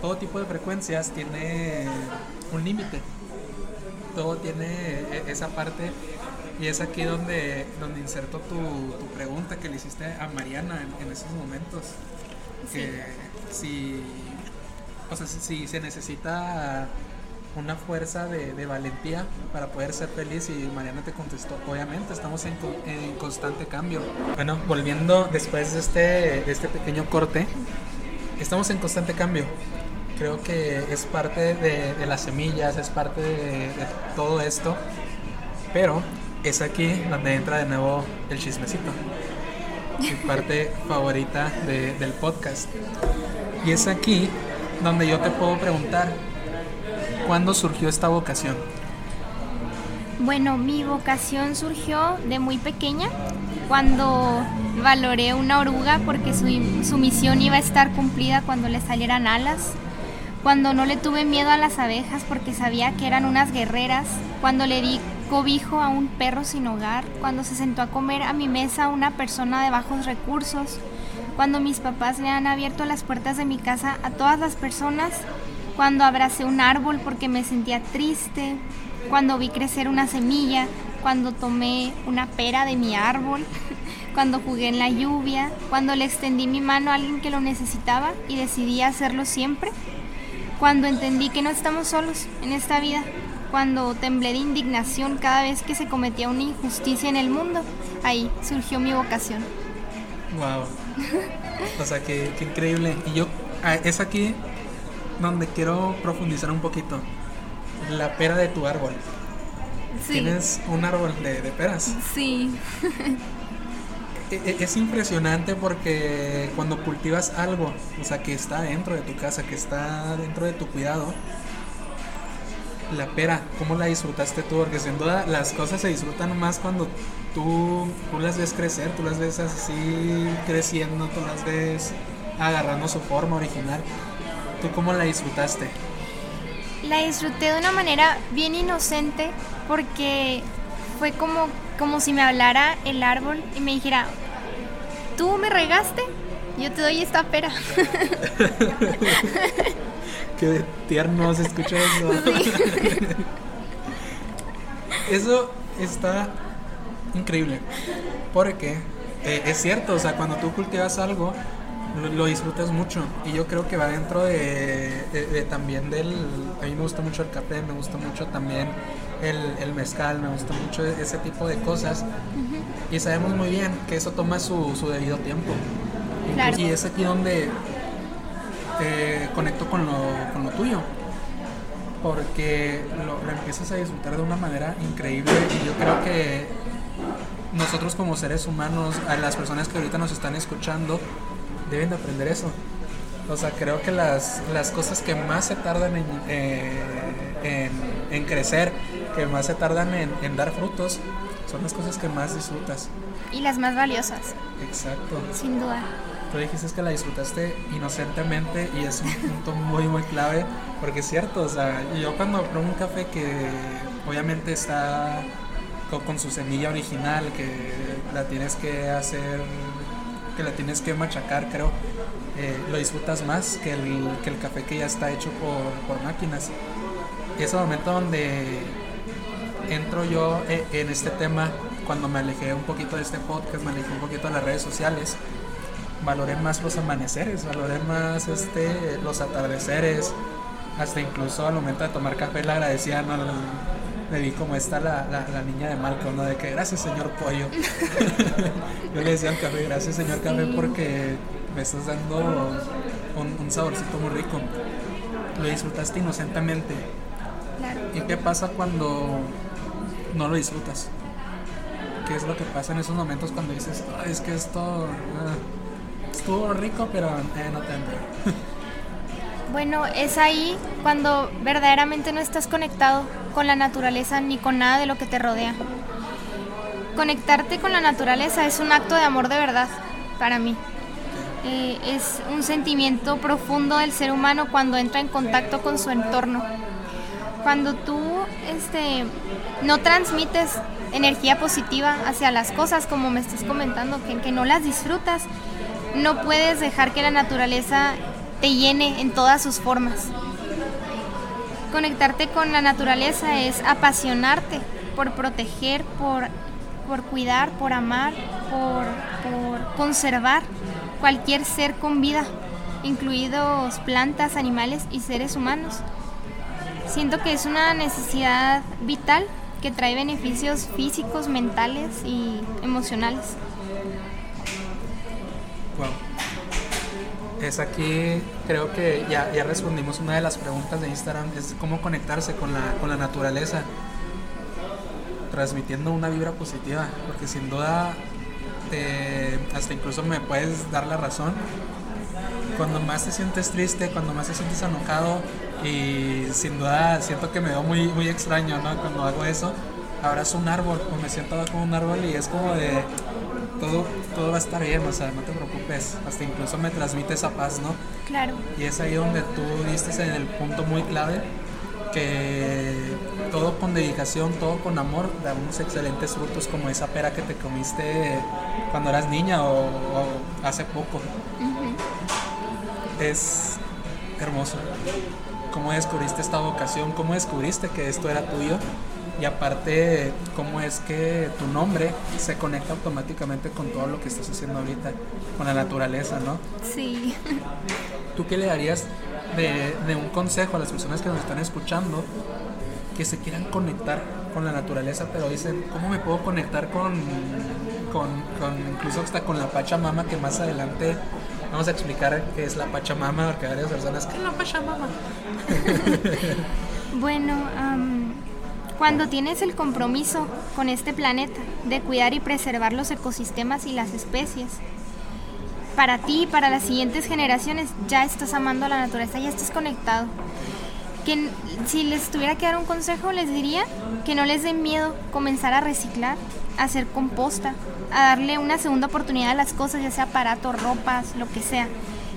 Todo tipo de frecuencias tiene un límite. Todo tiene e, esa parte Y es aquí donde, donde inserto tu, tu pregunta que le hiciste a Mariana en, esos momentos. Que si, o sea, si, se necesita una fuerza de, valentía para poder ser feliz y Mariana te contestó, obviamente estamos en, en, constante cambio. Bueno, volviendo después de este, de este pequeño corte, estamos en constante cambio. Creo que es parte de, de las semillas, es parte de, de todo esto, pero es aquí donde entra de nuevo el chismecito. Mi *laughs* parte favorita del podcast. Y es aquí donde yo te puedo preguntar, ¿cuándo surgió esta vocación? Bueno, mi vocación surgió de muy pequeña, cuando valoré una oruga porque su, su misión iba a estar cumplida cuando le salieran alas cuando no le tuve miedo a las abejas porque sabía que eran unas guerreras, cuando le di cobijo a un perro sin hogar, cuando se sentó a comer a mi mesa una persona de bajos recursos, cuando mis papás le han abierto las puertas de mi casa a todas las personas, cuando abracé un árbol porque me sentía triste, cuando vi crecer una semilla, cuando tomé una pera de mi árbol, *laughs* cuando jugué en la lluvia, cuando le extendí mi mano a alguien que lo necesitaba y decidí hacerlo siempre cuando entendí que no estamos solos en esta vida, cuando temblé de indignación cada vez que se cometía una injusticia en el mundo, ahí surgió mi vocación. Wow. O sea, qué, increíble. Y yo, ah, es aquí donde quiero profundizar un poquito. La pera de tu árbol. ¿Tienes un árbol de, de peras? Sí. E, e, es impresionante porque cuando cultivas algo, o sea, que está dentro de tu casa, que está dentro de tu cuidado, la pera, ¿cómo la disfrutaste tú? Porque sin duda las cosas se disfrutan más cuando tú, tú las ves crecer, tú las ves así creciendo, tú las ves agarrando su forma original. ¿Tú cómo la disfrutaste? La disfruté de una manera bien inocente porque fue como, como si me hablara el árbol y me dijera, tú me regaste, yo te doy esta pera. *laughs* Qué tierno se escucha eso. *laughs* eso está increíble. Porque eh, es cierto, o sea, cuando tú cultivas algo, lo, disfrutas mucho. Y yo creo que va dentro de, también del... A mí me gusta mucho el café, me gusta mucho también el, mezcal, me gusta mucho ese tipo de cosas. Y sabemos muy bien que eso toma su, debido tiempo. Y es aquí donde eh, conecto con lo, tuyo. Porque lo, empiezas a disfrutar de una manera increíble. Y yo creo que nosotros como seres humanos, a las personas que ahorita nos están escuchando, deben de aprender eso. O sea, creo que las, las cosas que más se tardan en, eh, en, crecer, que más se tardan en, en, dar frutos, son las cosas que más disfrutas. Y las más valiosas. Exacto. Sin duda. Tú dijiste que la disfrutaste inocentemente y es un punto muy, muy clave, porque es cierto, o sea, yo cuando pruebo un café que obviamente está con, con su semilla original, que la tienes que hacer que la tienes que machacar, creo, eh, lo disfrutas más que el, que el café que ya está hecho por, por máquinas. Y es el momento donde entro yo eh, en este tema, cuando me alejé un poquito de este podcast, me alejé un poquito de las redes sociales, valoré más los amaneceres, valoré más este, los atardeceres, hasta incluso al momento de tomar café le agradecían al me vi como está la, la, niña de Malcolm, ¿no? De que gracias señor pollo. *laughs* Yo le decía al café, gracias señor café porque me estás dando un, saborcito muy rico. Lo disfrutaste inocentemente. ¿Y qué pasa cuando no lo disfrutas? ¿Qué es lo que pasa en esos momentos cuando dices, es que esto ah, estuvo rico, pero eh, no te *laughs* Bueno, es ahí cuando verdaderamente no estás conectado con la naturaleza ni con nada de lo que te rodea. Conectarte con la naturaleza es un acto de amor de verdad para mí. Eh, es un sentimiento profundo del ser humano cuando entra en contacto con su entorno. Cuando tú este, no transmites energía positiva hacia las cosas, como me estás comentando, que, que no las disfrutas, no puedes dejar que la naturaleza te llene en todas sus formas. Conectarte con la naturaleza es apasionarte por proteger, por, por cuidar, por amar, por, por conservar cualquier ser con vida, incluidos plantas, animales y seres humanos. Siento que es una necesidad vital que trae beneficios físicos, mentales y emocionales. Es aquí, creo que ya, ya respondimos una de las preguntas de Instagram, es cómo conectarse con la, con la naturaleza, transmitiendo una vibra positiva, porque sin duda, eh, hasta incluso me puedes dar la razón, cuando más te sientes triste, cuando más te sientes enojado, y sin duda siento que me veo muy, muy extraño, ¿no? Cuando hago eso, abrazo un árbol, o me siento como un árbol y es como de todo, todo va a estar bien, o sea, no te preocupes, hasta incluso me transmite esa paz, ¿no? Claro. Y es ahí donde tú diste en el punto muy clave, que todo con dedicación, todo con amor, da unos excelentes frutos como esa pera que te comiste cuando eras niña o, hace poco. Es hermoso. ¿Cómo descubriste esta vocación? ¿Cómo descubriste que esto era tuyo? Y aparte cómo es que tu nombre se conecta automáticamente con todo lo que estás haciendo ahorita, con la naturaleza, ¿no? Sí. ¿Tú qué le darías de, un consejo a las personas que nos están escuchando que se quieran conectar con la naturaleza, pero dicen, ¿cómo me puedo conectar con, con, con incluso hasta con la Pachamama que más adelante vamos a explicar qué es la Pachamama, porque varias personas, ¿qué es la Pachamama? bueno, cuando tienes el compromiso con este planeta de cuidar y preservar los ecosistemas y las especies, para ti y para las siguientes generaciones ya estás amando a la naturaleza, ya estás conectado. Que si les tuviera que dar un consejo, les diría que no les den miedo comenzar a reciclar, a hacer composta, a darle una segunda oportunidad a las cosas, ya sea aparatos, ropas, lo que sea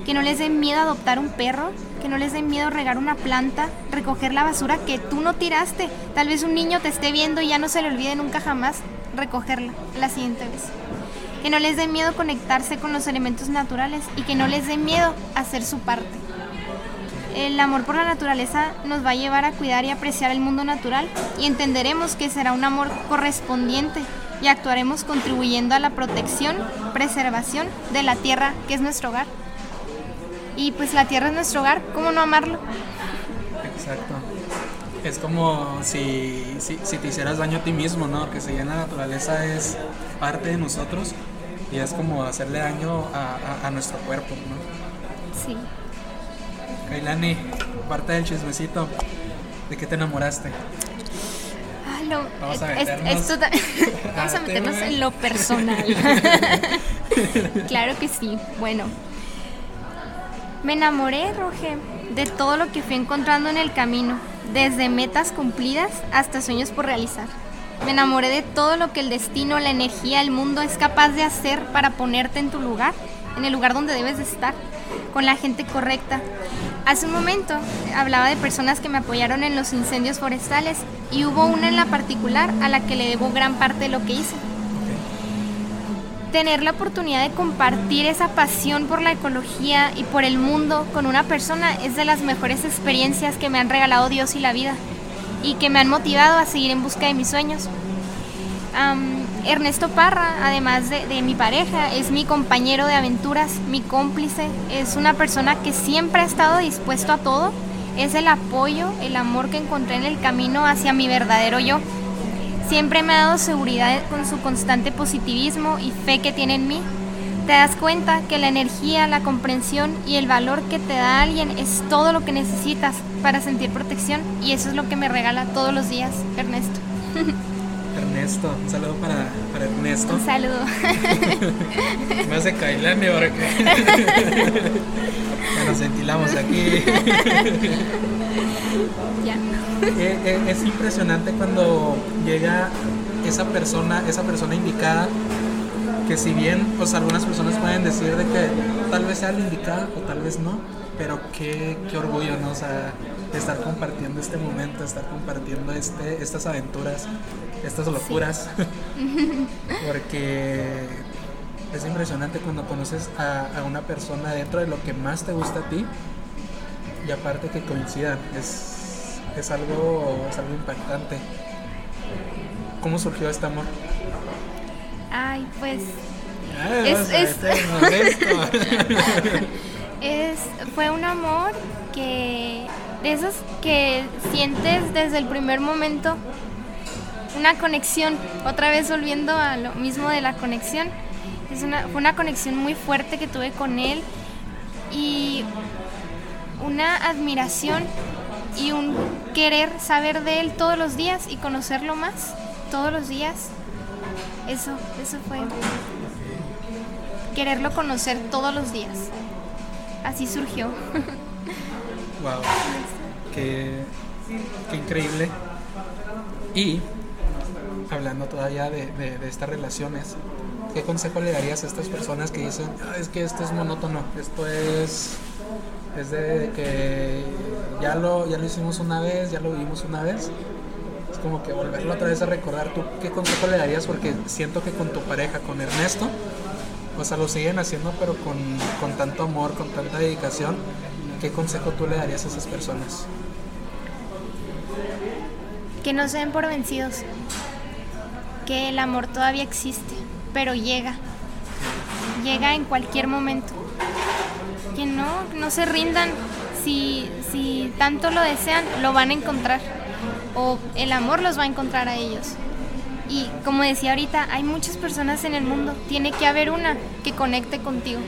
que no les den miedo adoptar un perro, que no les den miedo regar una planta, recoger la basura que tú no tiraste. Tal vez un niño te esté viendo y ya no se le olvide nunca jamás recogerla la siguiente vez. Que no les den miedo conectarse con los elementos naturales y que no les den miedo hacer su parte. El amor por la naturaleza nos va a llevar a cuidar y apreciar el mundo natural y entenderemos que será un amor correspondiente y actuaremos contribuyendo a la protección, preservación de la tierra que es nuestro hogar y pues la tierra es nuestro hogar, ¿cómo no amarlo? Exacto. Es como si, si, te hicieras daño a ti mismo, ¿no? Que si ya la naturaleza es parte de nosotros y es como hacerle daño a, nuestro cuerpo, ¿no? Sí. Kailani, parte del chismecito, ¿de qué te enamoraste? Ah, lo, *laughs* *laughs* vamos a meternos, vamos a meternos en lo personal. *laughs* claro que sí. Bueno, me enamoré, Roge, de todo lo que fui encontrando en el camino, desde metas cumplidas hasta sueños por realizar. Me enamoré de todo lo que el destino, la energía, el mundo es capaz de hacer para ponerte en tu lugar, en el lugar donde debes de estar, con la gente correcta. Hace un momento hablaba de personas que me apoyaron en los incendios forestales y hubo una en la particular a la que le debo gran parte de lo que hice tener la oportunidad de compartir esa pasión por la ecología y por el mundo con una persona es de las mejores experiencias que me han regalado Dios y la vida y que me han motivado a seguir en busca de mis sueños. Ernesto Parra, además de, de, mi pareja, es mi compañero de aventuras, mi cómplice, es una persona que siempre ha estado dispuesto a todo, es el apoyo, el amor que encontré en el camino hacia mi verdadero yo. Siempre me ha dado seguridad con su constante positivismo y fe que tiene en mí. Te das cuenta que la energía, la comprensión y el valor que te da alguien es todo lo que necesitas para sentir protección y eso es lo que me regala todos los días, Ernesto. *laughs* Ernesto, un saludo para, para Ernesto. Un saludo. *laughs* me hace Kailani ahora que *laughs* nos ventilamos aquí. Ya. Eh, eh, es impresionante cuando llega esa persona, esa persona indicada, que si bien pues algunas personas pueden decir de que tal vez sea la indicada o tal vez no, pero qué, qué orgullo, ¿no? O sea, estar compartiendo este momento, estar compartiendo este, estas aventuras, estas locuras, *laughs* porque es impresionante cuando conoces a, a, una persona dentro de lo que más te gusta a ti y aparte que coincidan, es, es, algo, es algo impactante. ¿Cómo surgió este amor? Ay, pues Ah, Es- *laughs* es, fue un amor que de esos que sientes desde el primer momento una conexión, otra vez volviendo a lo mismo de la conexión. Es una, fue una conexión muy fuerte que tuve con él y una admiración y un querer saber de él todos los días y conocerlo más todos los días. Eso, eso fue. Quererlo conocer todos los días. Así surgió. *laughs* Wow. Qué, qué increíble. Y hablando todavía de, de- estas relaciones, ¿qué consejo le darías a estas personas que dicen, "Ah, es que esto es monótono, esto es, es de que ya lo, ya lo hicimos una vez, ya lo vivimos una vez? Es como que volverlo otra vez a recordar. ¿Tú qué consejo le darías? Porque siento que con tu pareja, con Ernesto, o sea, lo siguen haciendo, pero con, con tanto amor, con tanta dedicación. ¿Qué consejo tú le darías a esas personas? Que no se den por vencidos. Que el amor todavía existe, pero llega. Llega en cualquier momento. Que no, no se rindan. Si, si tanto lo desean, lo van a encontrar. O el amor los va a encontrar a ellos. Y como decía ahorita, hay muchas personas en el mundo. Tiene que haber una que conecte contigo.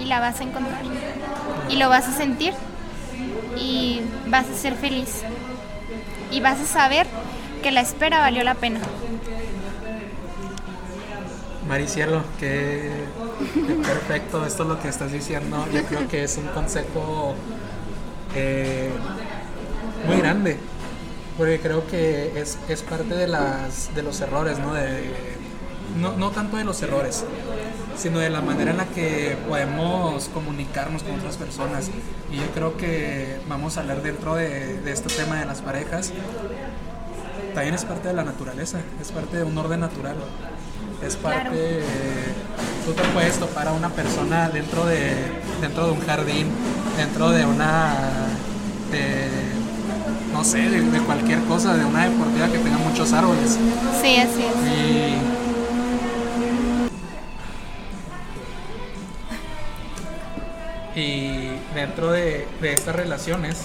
Y la vas a encontrar. Y lo vas a sentir. Y vas a ser feliz y vas a saber que la espera valió la pena. Maricielo, qué, perfecto esto es lo que estás diciendo. Yo creo que es un consejo eh, muy grande, porque creo que es, es parte de, las, de los errores, ¿no? De, no, no tanto de los errores, sino de la manera en la que podemos comunicarnos con otras personas. Y yo creo que vamos a hablar dentro de, de este tema de las parejas. También es parte de la naturaleza, es parte de un orden natural. Es parte. Claro. de- tú te puedes topar a una persona dentro de, dentro de un jardín, dentro de una. de- no sé, de, de cualquier cosa, de una deportiva que tenga muchos árboles. Sí, así es. Y. Y dentro de, de estas relaciones,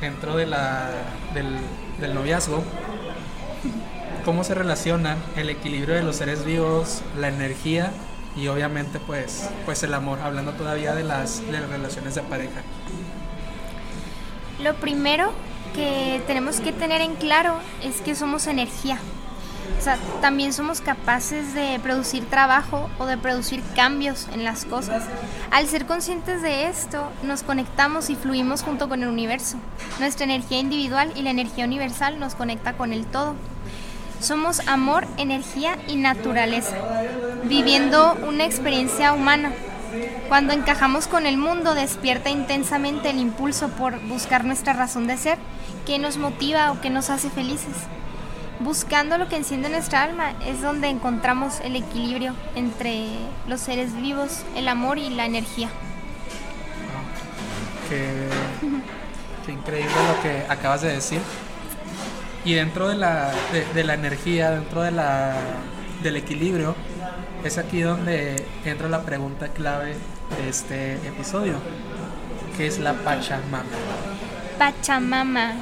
dentro de la, del, del noviazgo, cómo se relacionan el equilibrio de los seres vivos, la energía y obviamente pues, pues el amor, hablando todavía de las, de las relaciones de pareja. Lo primero que tenemos que tener en claro es que somos energía. O sea, también somos capaces de producir trabajo o de producir cambios en las cosas. Al ser conscientes de esto, nos conectamos y fluimos junto con el universo. Nuestra energía individual y la energía universal nos conecta con el todo. Somos amor, energía y naturaleza, viviendo una experiencia humana. Cuando encajamos con el mundo, despierta intensamente el impulso por buscar nuestra razón de ser, que nos motiva o que nos hace felices. Buscando lo que enciende nuestra alma es donde encontramos el equilibrio entre los seres vivos, el amor y la energía. Qué, qué increíble lo que acabas de decir. Y dentro de la, de, de la energía, dentro de la, del equilibrio, es aquí donde entra la pregunta clave de este episodio, que es la Pachamama. Pachamama,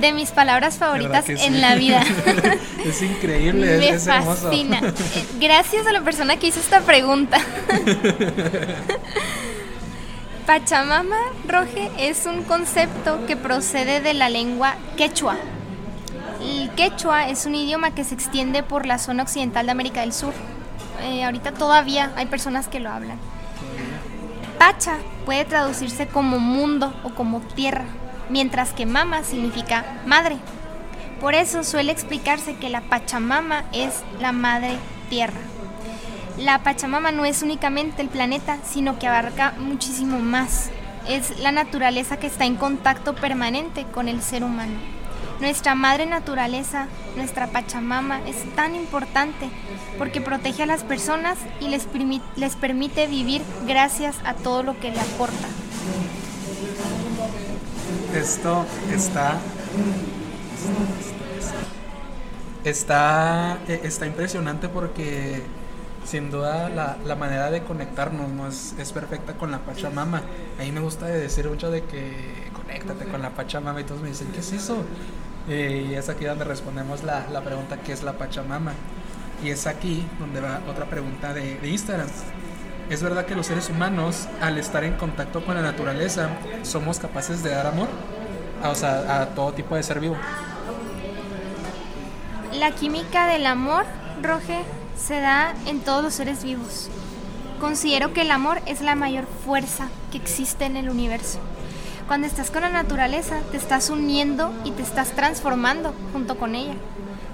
de mis palabras favoritas ¿Verdad que en sí? la vida. *laughs* es increíble, Me es, hermoso. fascina. Eh, Gracias a la persona que hizo esta pregunta. *laughs* Pachamama, Roge, es un concepto que procede de la lengua quechua. El quechua es un idioma que se extiende por la zona occidental de América del Sur. Eh, ahorita todavía hay personas que lo hablan. Pacha puede traducirse como mundo o como tierra, mientras que mama significa madre. Por eso suele explicarse que la Pachamama es la madre tierra. La Pachamama no es únicamente el planeta, sino que abarca muchísimo más. Es la naturaleza que está en contacto permanente con el ser humano. Nuestra madre naturaleza, nuestra Pachamama, es tan importante porque protege a las personas y les, les permite vivir gracias a todo lo que le aporta. Esto está está, eh, está impresionante porque sin duda la, la manera de conectarnos ¿no? es, es, perfecta con la Pachamama. A mí me gusta decir mucho de que conéctate con la Pachamama y todos me dicen, ¿qué es eso? Eh, y es aquí donde respondemos la, pregunta, ¿qué es la Pachamama? Y es aquí donde va otra pregunta de, Instagram. ¿Es verdad que los seres humanos, al estar en contacto con la naturaleza, somos capaces de dar amor? A, o sea, a todo tipo de ser vivo. La química del amor, Roge, se da en todos los seres vivos. Considero que el amor es la mayor fuerza que existe en el universo. Cuando estás con la naturaleza, te estás uniendo y te estás transformando junto con ella.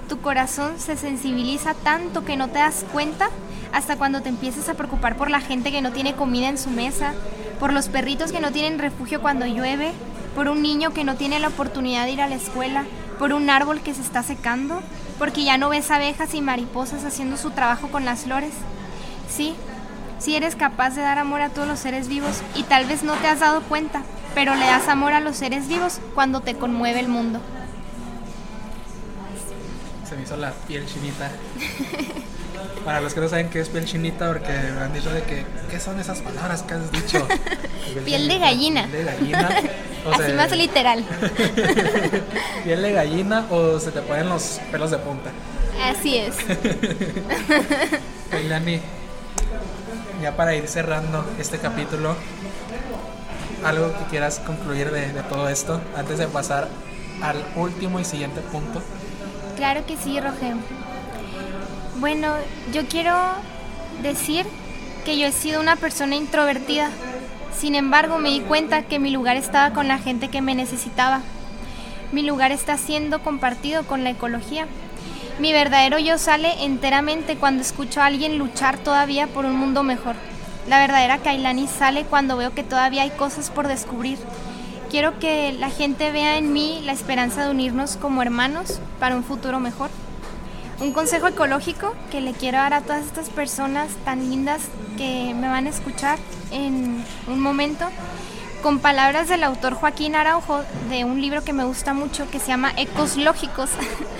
Tu corazón se sensibiliza tanto que no te das cuenta hasta cuando te empiezas a preocupar por la gente que no tiene comida en su mesa, por los perritos que no tienen refugio cuando llueve, por un niño que no tiene la oportunidad de ir a la escuela, por un árbol que se está secando, porque ya no ves abejas y mariposas haciendo su trabajo con las flores. Sí, sí eres capaz de dar amor a todos los seres vivos y tal vez no te has dado cuenta, pero le das amor a los seres vivos cuando te conmueve el mundo. Se me hizo la piel chinita. *laughs* Para los que no saben qué es piel chinita, porque me han dicho de que, ¿qué son esas palabras que has dicho? Piel, *laughs* piel de gallina. Piel de gallina. O *laughs* Así sea, más literal. piel de gallina o se te ponen los pelos de punta. Así es. Lani, ya para ir cerrando este capítulo, algo que quieras concluir de, de todo esto antes de pasar al último y siguiente punto. Claro que sí, Rogelio. Bueno, yo quiero decir que yo he sido una persona introvertida. Sin embargo, me di cuenta que mi lugar estaba con la gente que me necesitaba. Mi lugar está siendo compartido con la ecología. Mi verdadero yo sale enteramente cuando escucho a alguien luchar todavía por un mundo mejor. La verdadera Kailani sale cuando veo que todavía hay cosas por descubrir. Quiero que la gente vea en mí la esperanza de unirnos como hermanos para un futuro mejor. Un consejo ecológico que le quiero dar a todas estas personas tan lindas que me van a escuchar en un momento, con palabras del autor Joaquín Araujo de un libro que me gusta mucho que se llama Ecos Lógicos.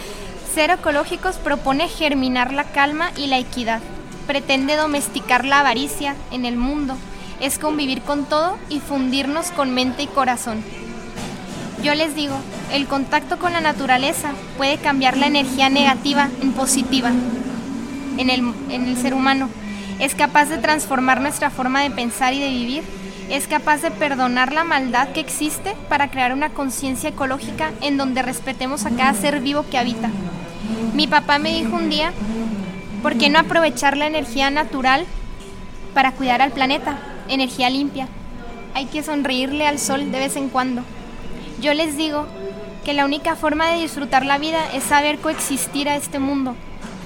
*laughs* Ser ecológicos propone germinar la calma y la equidad. Pretende domesticar la avaricia en el mundo. Es convivir con todo y fundirnos con mente y corazón. Yo les digo, el contacto con la naturaleza puede cambiar la energía negativa en positiva en el, en el ser humano. Es capaz de transformar nuestra forma de pensar y de vivir. Es capaz de perdonar la maldad que existe para crear una conciencia ecológica en donde respetemos a cada ser vivo que habita. Mi papá me dijo un día, ¿por qué no aprovechar la energía natural para cuidar al planeta? Energía limpia. Hay que sonreírle al sol de vez en cuando. Yo les digo que la única forma de disfrutar la vida es saber coexistir a este mundo,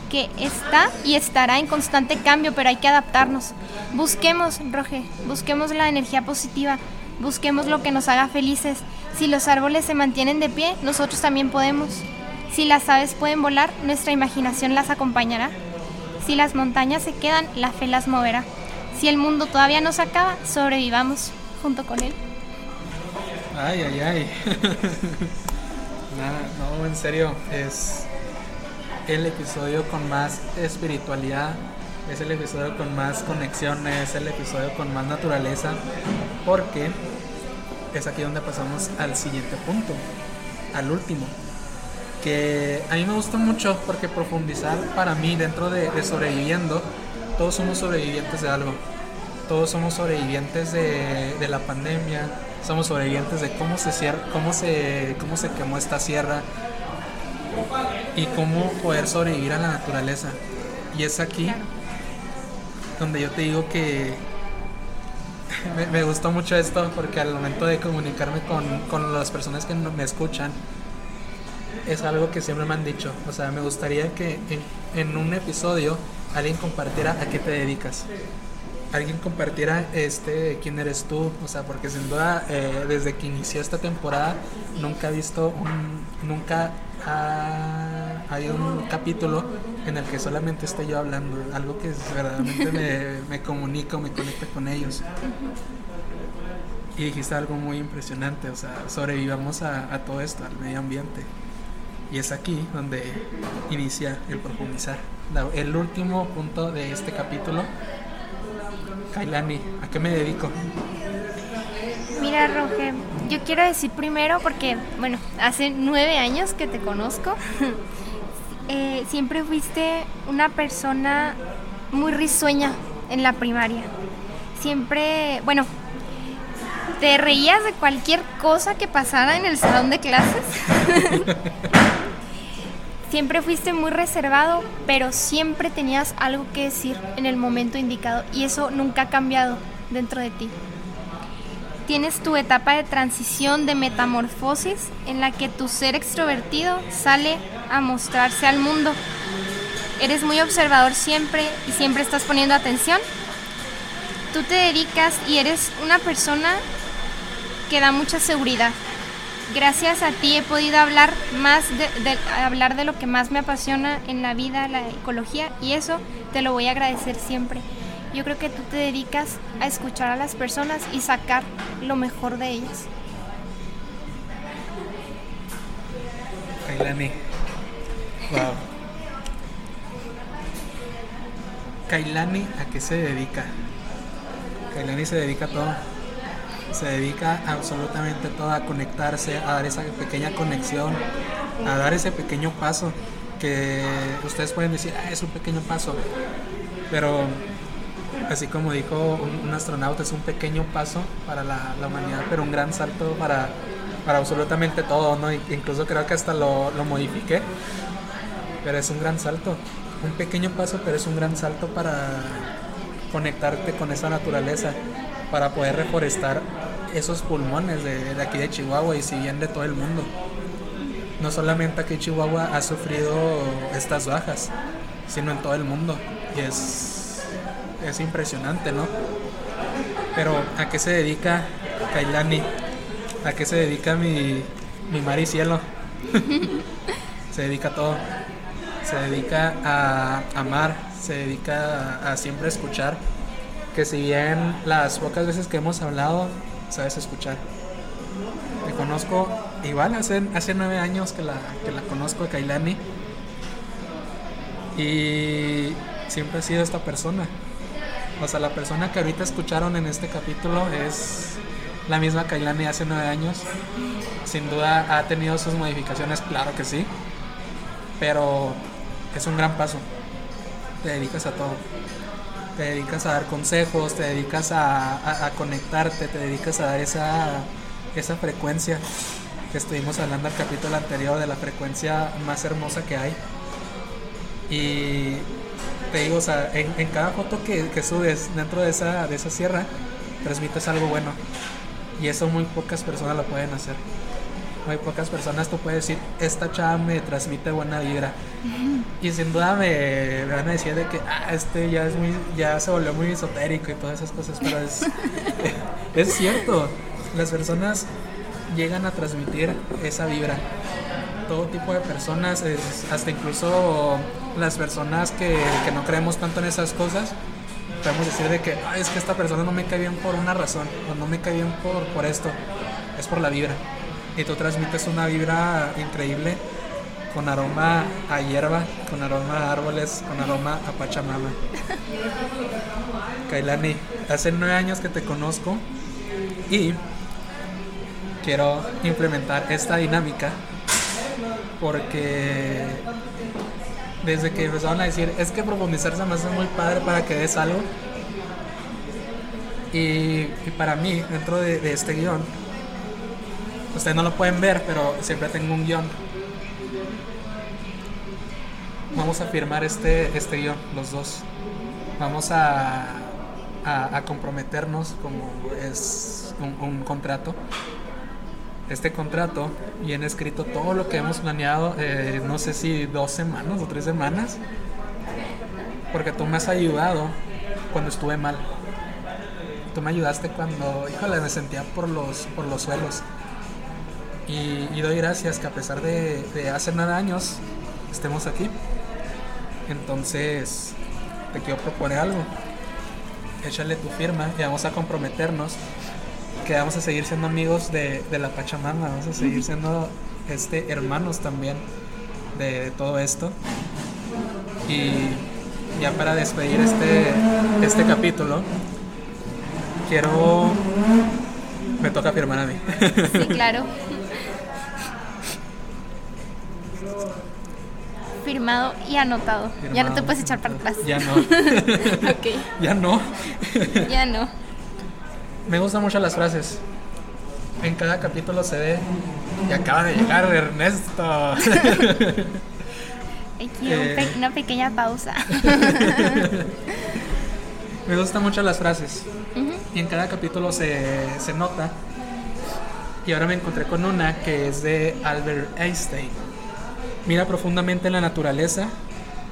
que está y estará en constante cambio, pero hay que adaptarnos. Busquemos, Roge, busquemos la energía positiva, busquemos lo que nos haga felices. Si los árboles se mantienen de pie, nosotros también podemos. Si las aves pueden volar, nuestra imaginación las acompañará. Si las montañas se quedan, la fe las moverá. Si el mundo todavía no se acaba, sobrevivamos junto con él. Ay, ay, ay. *laughs* No, en serio, es el episodio con más espiritualidad, es el episodio con más conexiones, es el episodio con más naturaleza, porque es aquí donde pasamos al siguiente punto, al último, que a mí me gusta mucho porque profundizar para mí dentro de, sobreviviendo, todos somos sobrevivientes de algo, todos somos sobrevivientes de, la pandemia, somos sobrevivientes de cómo se, cómo se, cómo se quemó esta sierra y cómo poder sobrevivir a la naturaleza. Y es aquí donde yo te digo que *laughs* me, me, gustó mucho esto porque al momento de comunicarme con, con las personas que me escuchan, es algo que siempre me han dicho. O sea, me gustaría que en, en un episodio alguien compartiera a qué te dedicas alguien compartiera este quién eres tú, o sea, porque sin duda eh, desde que inició esta temporada nunca he visto un, nunca ha, hay un capítulo en el que solamente estoy yo hablando, algo que verdaderamente me, *laughs* me comunico, me conecta con ellos. Y dijiste algo muy impresionante, o sea, sobrevivamos a, a todo esto, al medio ambiente. Y es aquí donde inicia el profundizar. El último punto de este capítulo. Kailani, ¿a qué me dedico? Mira, Roger, yo quiero decir primero, porque, bueno, hace nueve años que te conozco, *laughs* eh, siempre fuiste una persona muy risueña en la primaria. Siempre, bueno, te reías de cualquier cosa que pasara en el salón de clases. *laughs* *laughs* siempre fuiste muy reservado, pero siempre tenías algo que decir en el momento indicado y eso nunca ha cambiado dentro de ti. Tienes tu etapa de transición, de metamorfosis, en la que tu ser extrovertido sale a mostrarse al mundo. Eres muy observador siempre y siempre estás poniendo atención. Tú te dedicas y eres una persona que da mucha seguridad. Gracias a ti he podido hablar más de, hablar de lo que más me apasiona en la vida, la ecología, y eso te lo voy a agradecer siempre. Yo creo que tú te dedicas a escuchar a las personas y sacar lo mejor de ellas. Kailani. Wow. Kailani, ¿a qué se dedica? Kailani se dedica a todo se dedica absolutamente todo a conectarse, a dar esa pequeña conexión, a dar ese pequeño paso que ustedes pueden decir, ah, es un pequeño paso, pero así como dijo un, astronauta, es un pequeño paso para la, humanidad, pero un gran salto para, para absolutamente todo, ¿no? Incluso creo que hasta lo, lo modifiqué, pero es un gran salto, un pequeño paso, pero es un gran salto para conectarte con esa naturaleza para poder reforestar esos pulmones de, aquí de Chihuahua y si bien de todo el mundo. No solamente aquí Chihuahua ha sufrido estas bajas, sino en todo el mundo. Y es, es impresionante, ¿no? Pero ¿a qué se dedica Kailani? ¿A qué se dedica mi, mi mar y cielo? *laughs* se dedica a todo. Se dedica a amar, se dedica a siempre escuchar que si bien las pocas veces que hemos hablado, sabes escuchar. Te conozco igual, hace, hace nueve años que la, que la conozco, Kailani. Y siempre ha sido esta persona. O sea, la persona que ahorita escucharon en este capítulo es la misma Kailani hace nueve años. Sin duda ha tenido sus modificaciones, claro que sí. Pero es un gran paso. Te dedicas a todo te dedicas a dar consejos, te dedicas a, conectarte, te dedicas a dar esa, esa frecuencia que estuvimos hablando al capítulo anterior de la frecuencia más hermosa que hay. Y te digo, o sea, en, cada foto que, que, subes dentro de esa, de esa sierra, transmites algo bueno. Y eso muy pocas personas lo pueden hacer muy pocas personas tú puedes decir, esta chava me transmite buena vibra. Y sin duda me, van a decir de que, ah, este ya, es muy, ya se volvió muy esotérico y todas esas cosas, pero es, *laughs* es cierto, las personas llegan a transmitir esa vibra. Todo tipo de personas, hasta incluso las personas que, que, no creemos tanto en esas cosas, podemos decir de que, es que esta persona no me cae bien por una razón, o no me cae bien por, por esto, es por la vibra y tú transmites una vibra increíble con aroma a hierba, con aroma a árboles, con aroma a Pachamama. Kailani, hace nueve años que te conozco y quiero implementar esta dinámica porque desde que empezaron a decir es que profundizar se me hace muy padre para que des algo y, para mí dentro de este guion Ustedes no lo pueden ver, pero siempre tengo un guion. Vamos a firmar este, este guion, los dos. Vamos a, a, comprometernos como es un, contrato. Este contrato viene escrito todo lo que hemos planeado, eh, no sé si dos semanas o tres semanas, porque tú me has ayudado cuando estuve mal. Tú me ayudaste cuando, híjole, me sentía por los, por los suelos y, doy gracias que a pesar de, hace nada años estemos aquí. Entonces, te quiero proponer algo. Échale tu firma y vamos a comprometernos que vamos a seguir siendo amigos de, la Pachamama, vamos a seguir siendo este, hermanos también. de todo esto. Y ya para despedir este, este capítulo, quiero... Me toca firmar a mí. Sí, claro. *laughs* Firmado y anotado. Ya no te puedes echar para atrás. Ya no. *laughs* ya no. *laughs* ya no. Me gustan mucho las frases. En cada capítulo se ve y acaba de llegar Ernesto. *laughs* Aquí Eh. pe- una pequeña pausa. Me gustan mucho las frases. Y en cada capítulo se, se nota. Y ahora me encontré con una que es de Albert Einstein. Mira profundamente en la naturaleza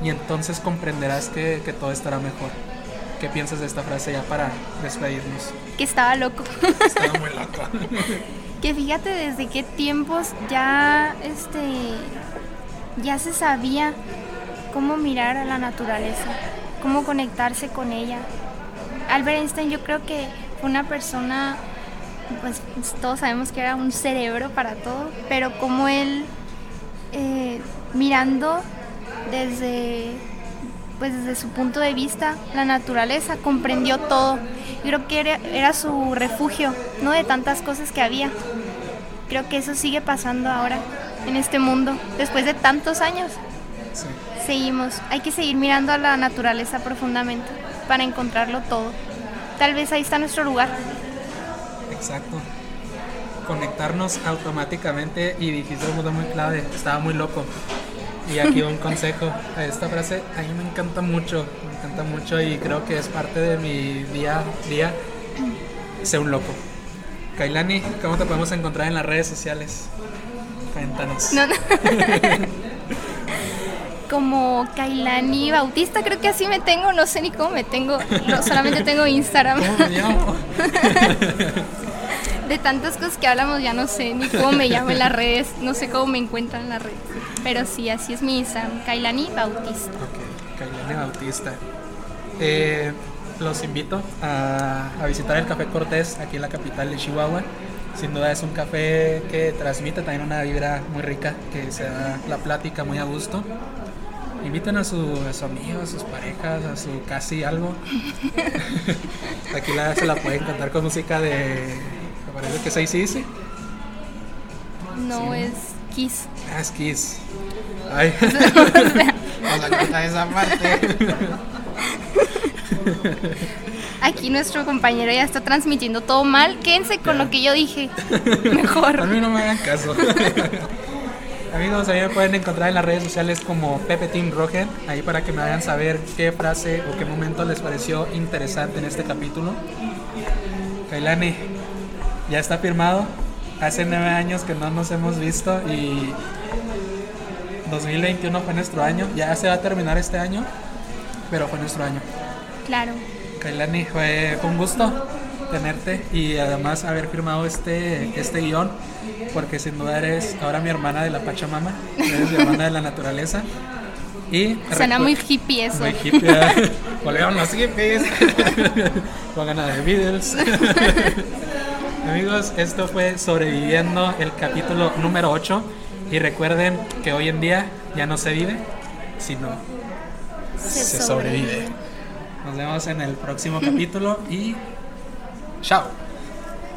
y entonces comprenderás que, que todo estará mejor. ¿Qué piensas de esta frase ya para despedirnos? que estaba loco. Estaba muy loco. *laughs* que fíjate desde qué tiempos ya este ya se sabía cómo mirar a la naturaleza, cómo conectarse con ella. Albert Einstein yo creo que fue una persona pues todos sabemos que era un cerebro para todo, pero como él eh, mirando desde pues desde su punto de vista la naturaleza comprendió todo. Yo creo que era, era su refugio no de tantas cosas que había. Creo que eso sigue pasando ahora en este mundo después de tantos años. Sí. seguimos hay que seguir mirando a la naturaleza profundamente para encontrarlo todo. Tal vez ahí está nuestro lugar. Exacto. Conectarnos automáticamente y dijiste un punto muy clave, estaba muy loco. Y aquí un *laughs* consejo, esta frase a mí me encanta mucho, me encanta mucho y creo que es parte de mi día a día, sé un loco. Kailani, ¿cómo te podemos encontrar en las redes sociales? Cuéntanos. No, no. *laughs* Como Kailani Bautista, creo que así me tengo, no sé ni cómo me tengo, no, solamente tengo Instagram. ¿Cómo me llamo? *laughs* De tantas cosas que hablamos ya no sé ni cómo me llamo en las redes, no sé cómo me encuentran en las redes. Pero sí, así es mi Instagram, Kailani Bautista. Ok, Kailani Bautista. Eh, los invito a, a visitar el Café Cortés aquí en la capital de Chihuahua. Sin duda es un café que transmite también una vibra muy rica, que se da la plática muy a gusto. Inviten a su, a su amigo, a sus parejas, a su casi algo. *laughs* aquí la, se la pueden contar con música de. Parece que es ACDC. No Sí. es Kiss. Ah, es Kiss. Ay. Vamos a cortar esa parte. Aquí nuestro compañero ya está transmitiendo todo mal. Quédense con lo que yo dije. *laughs* A Mejor. mí no me hagan caso. *laughs* Amigos, a mí me pueden encontrar en las redes sociales como Pepe Team Roger, ahí para que me hagan saber qué frase o qué momento les pareció interesante en este capítulo. Kailani, ya está firmado. Hace nueve años que no nos hemos visto y 2021 fue nuestro año. Ya se va a terminar este año, pero fue nuestro año. Claro. Kailani, fue, un gusto tenerte y además haber firmado este, este guion, porque sin duda eres ahora mi hermana de la Pachamama, eres mi hermana de la naturaleza. Y Suena muy hippie eso. muy hippie. *laughs* Volvieron los hippies. *laughs* Pongan a The Beatles. Amigos, esto fue Sobreviviendo el capítulo número 8. Y recuerden que hoy en día ya no se vive, sino Se se sobrevive. Nos vemos en el próximo capítulo y chao.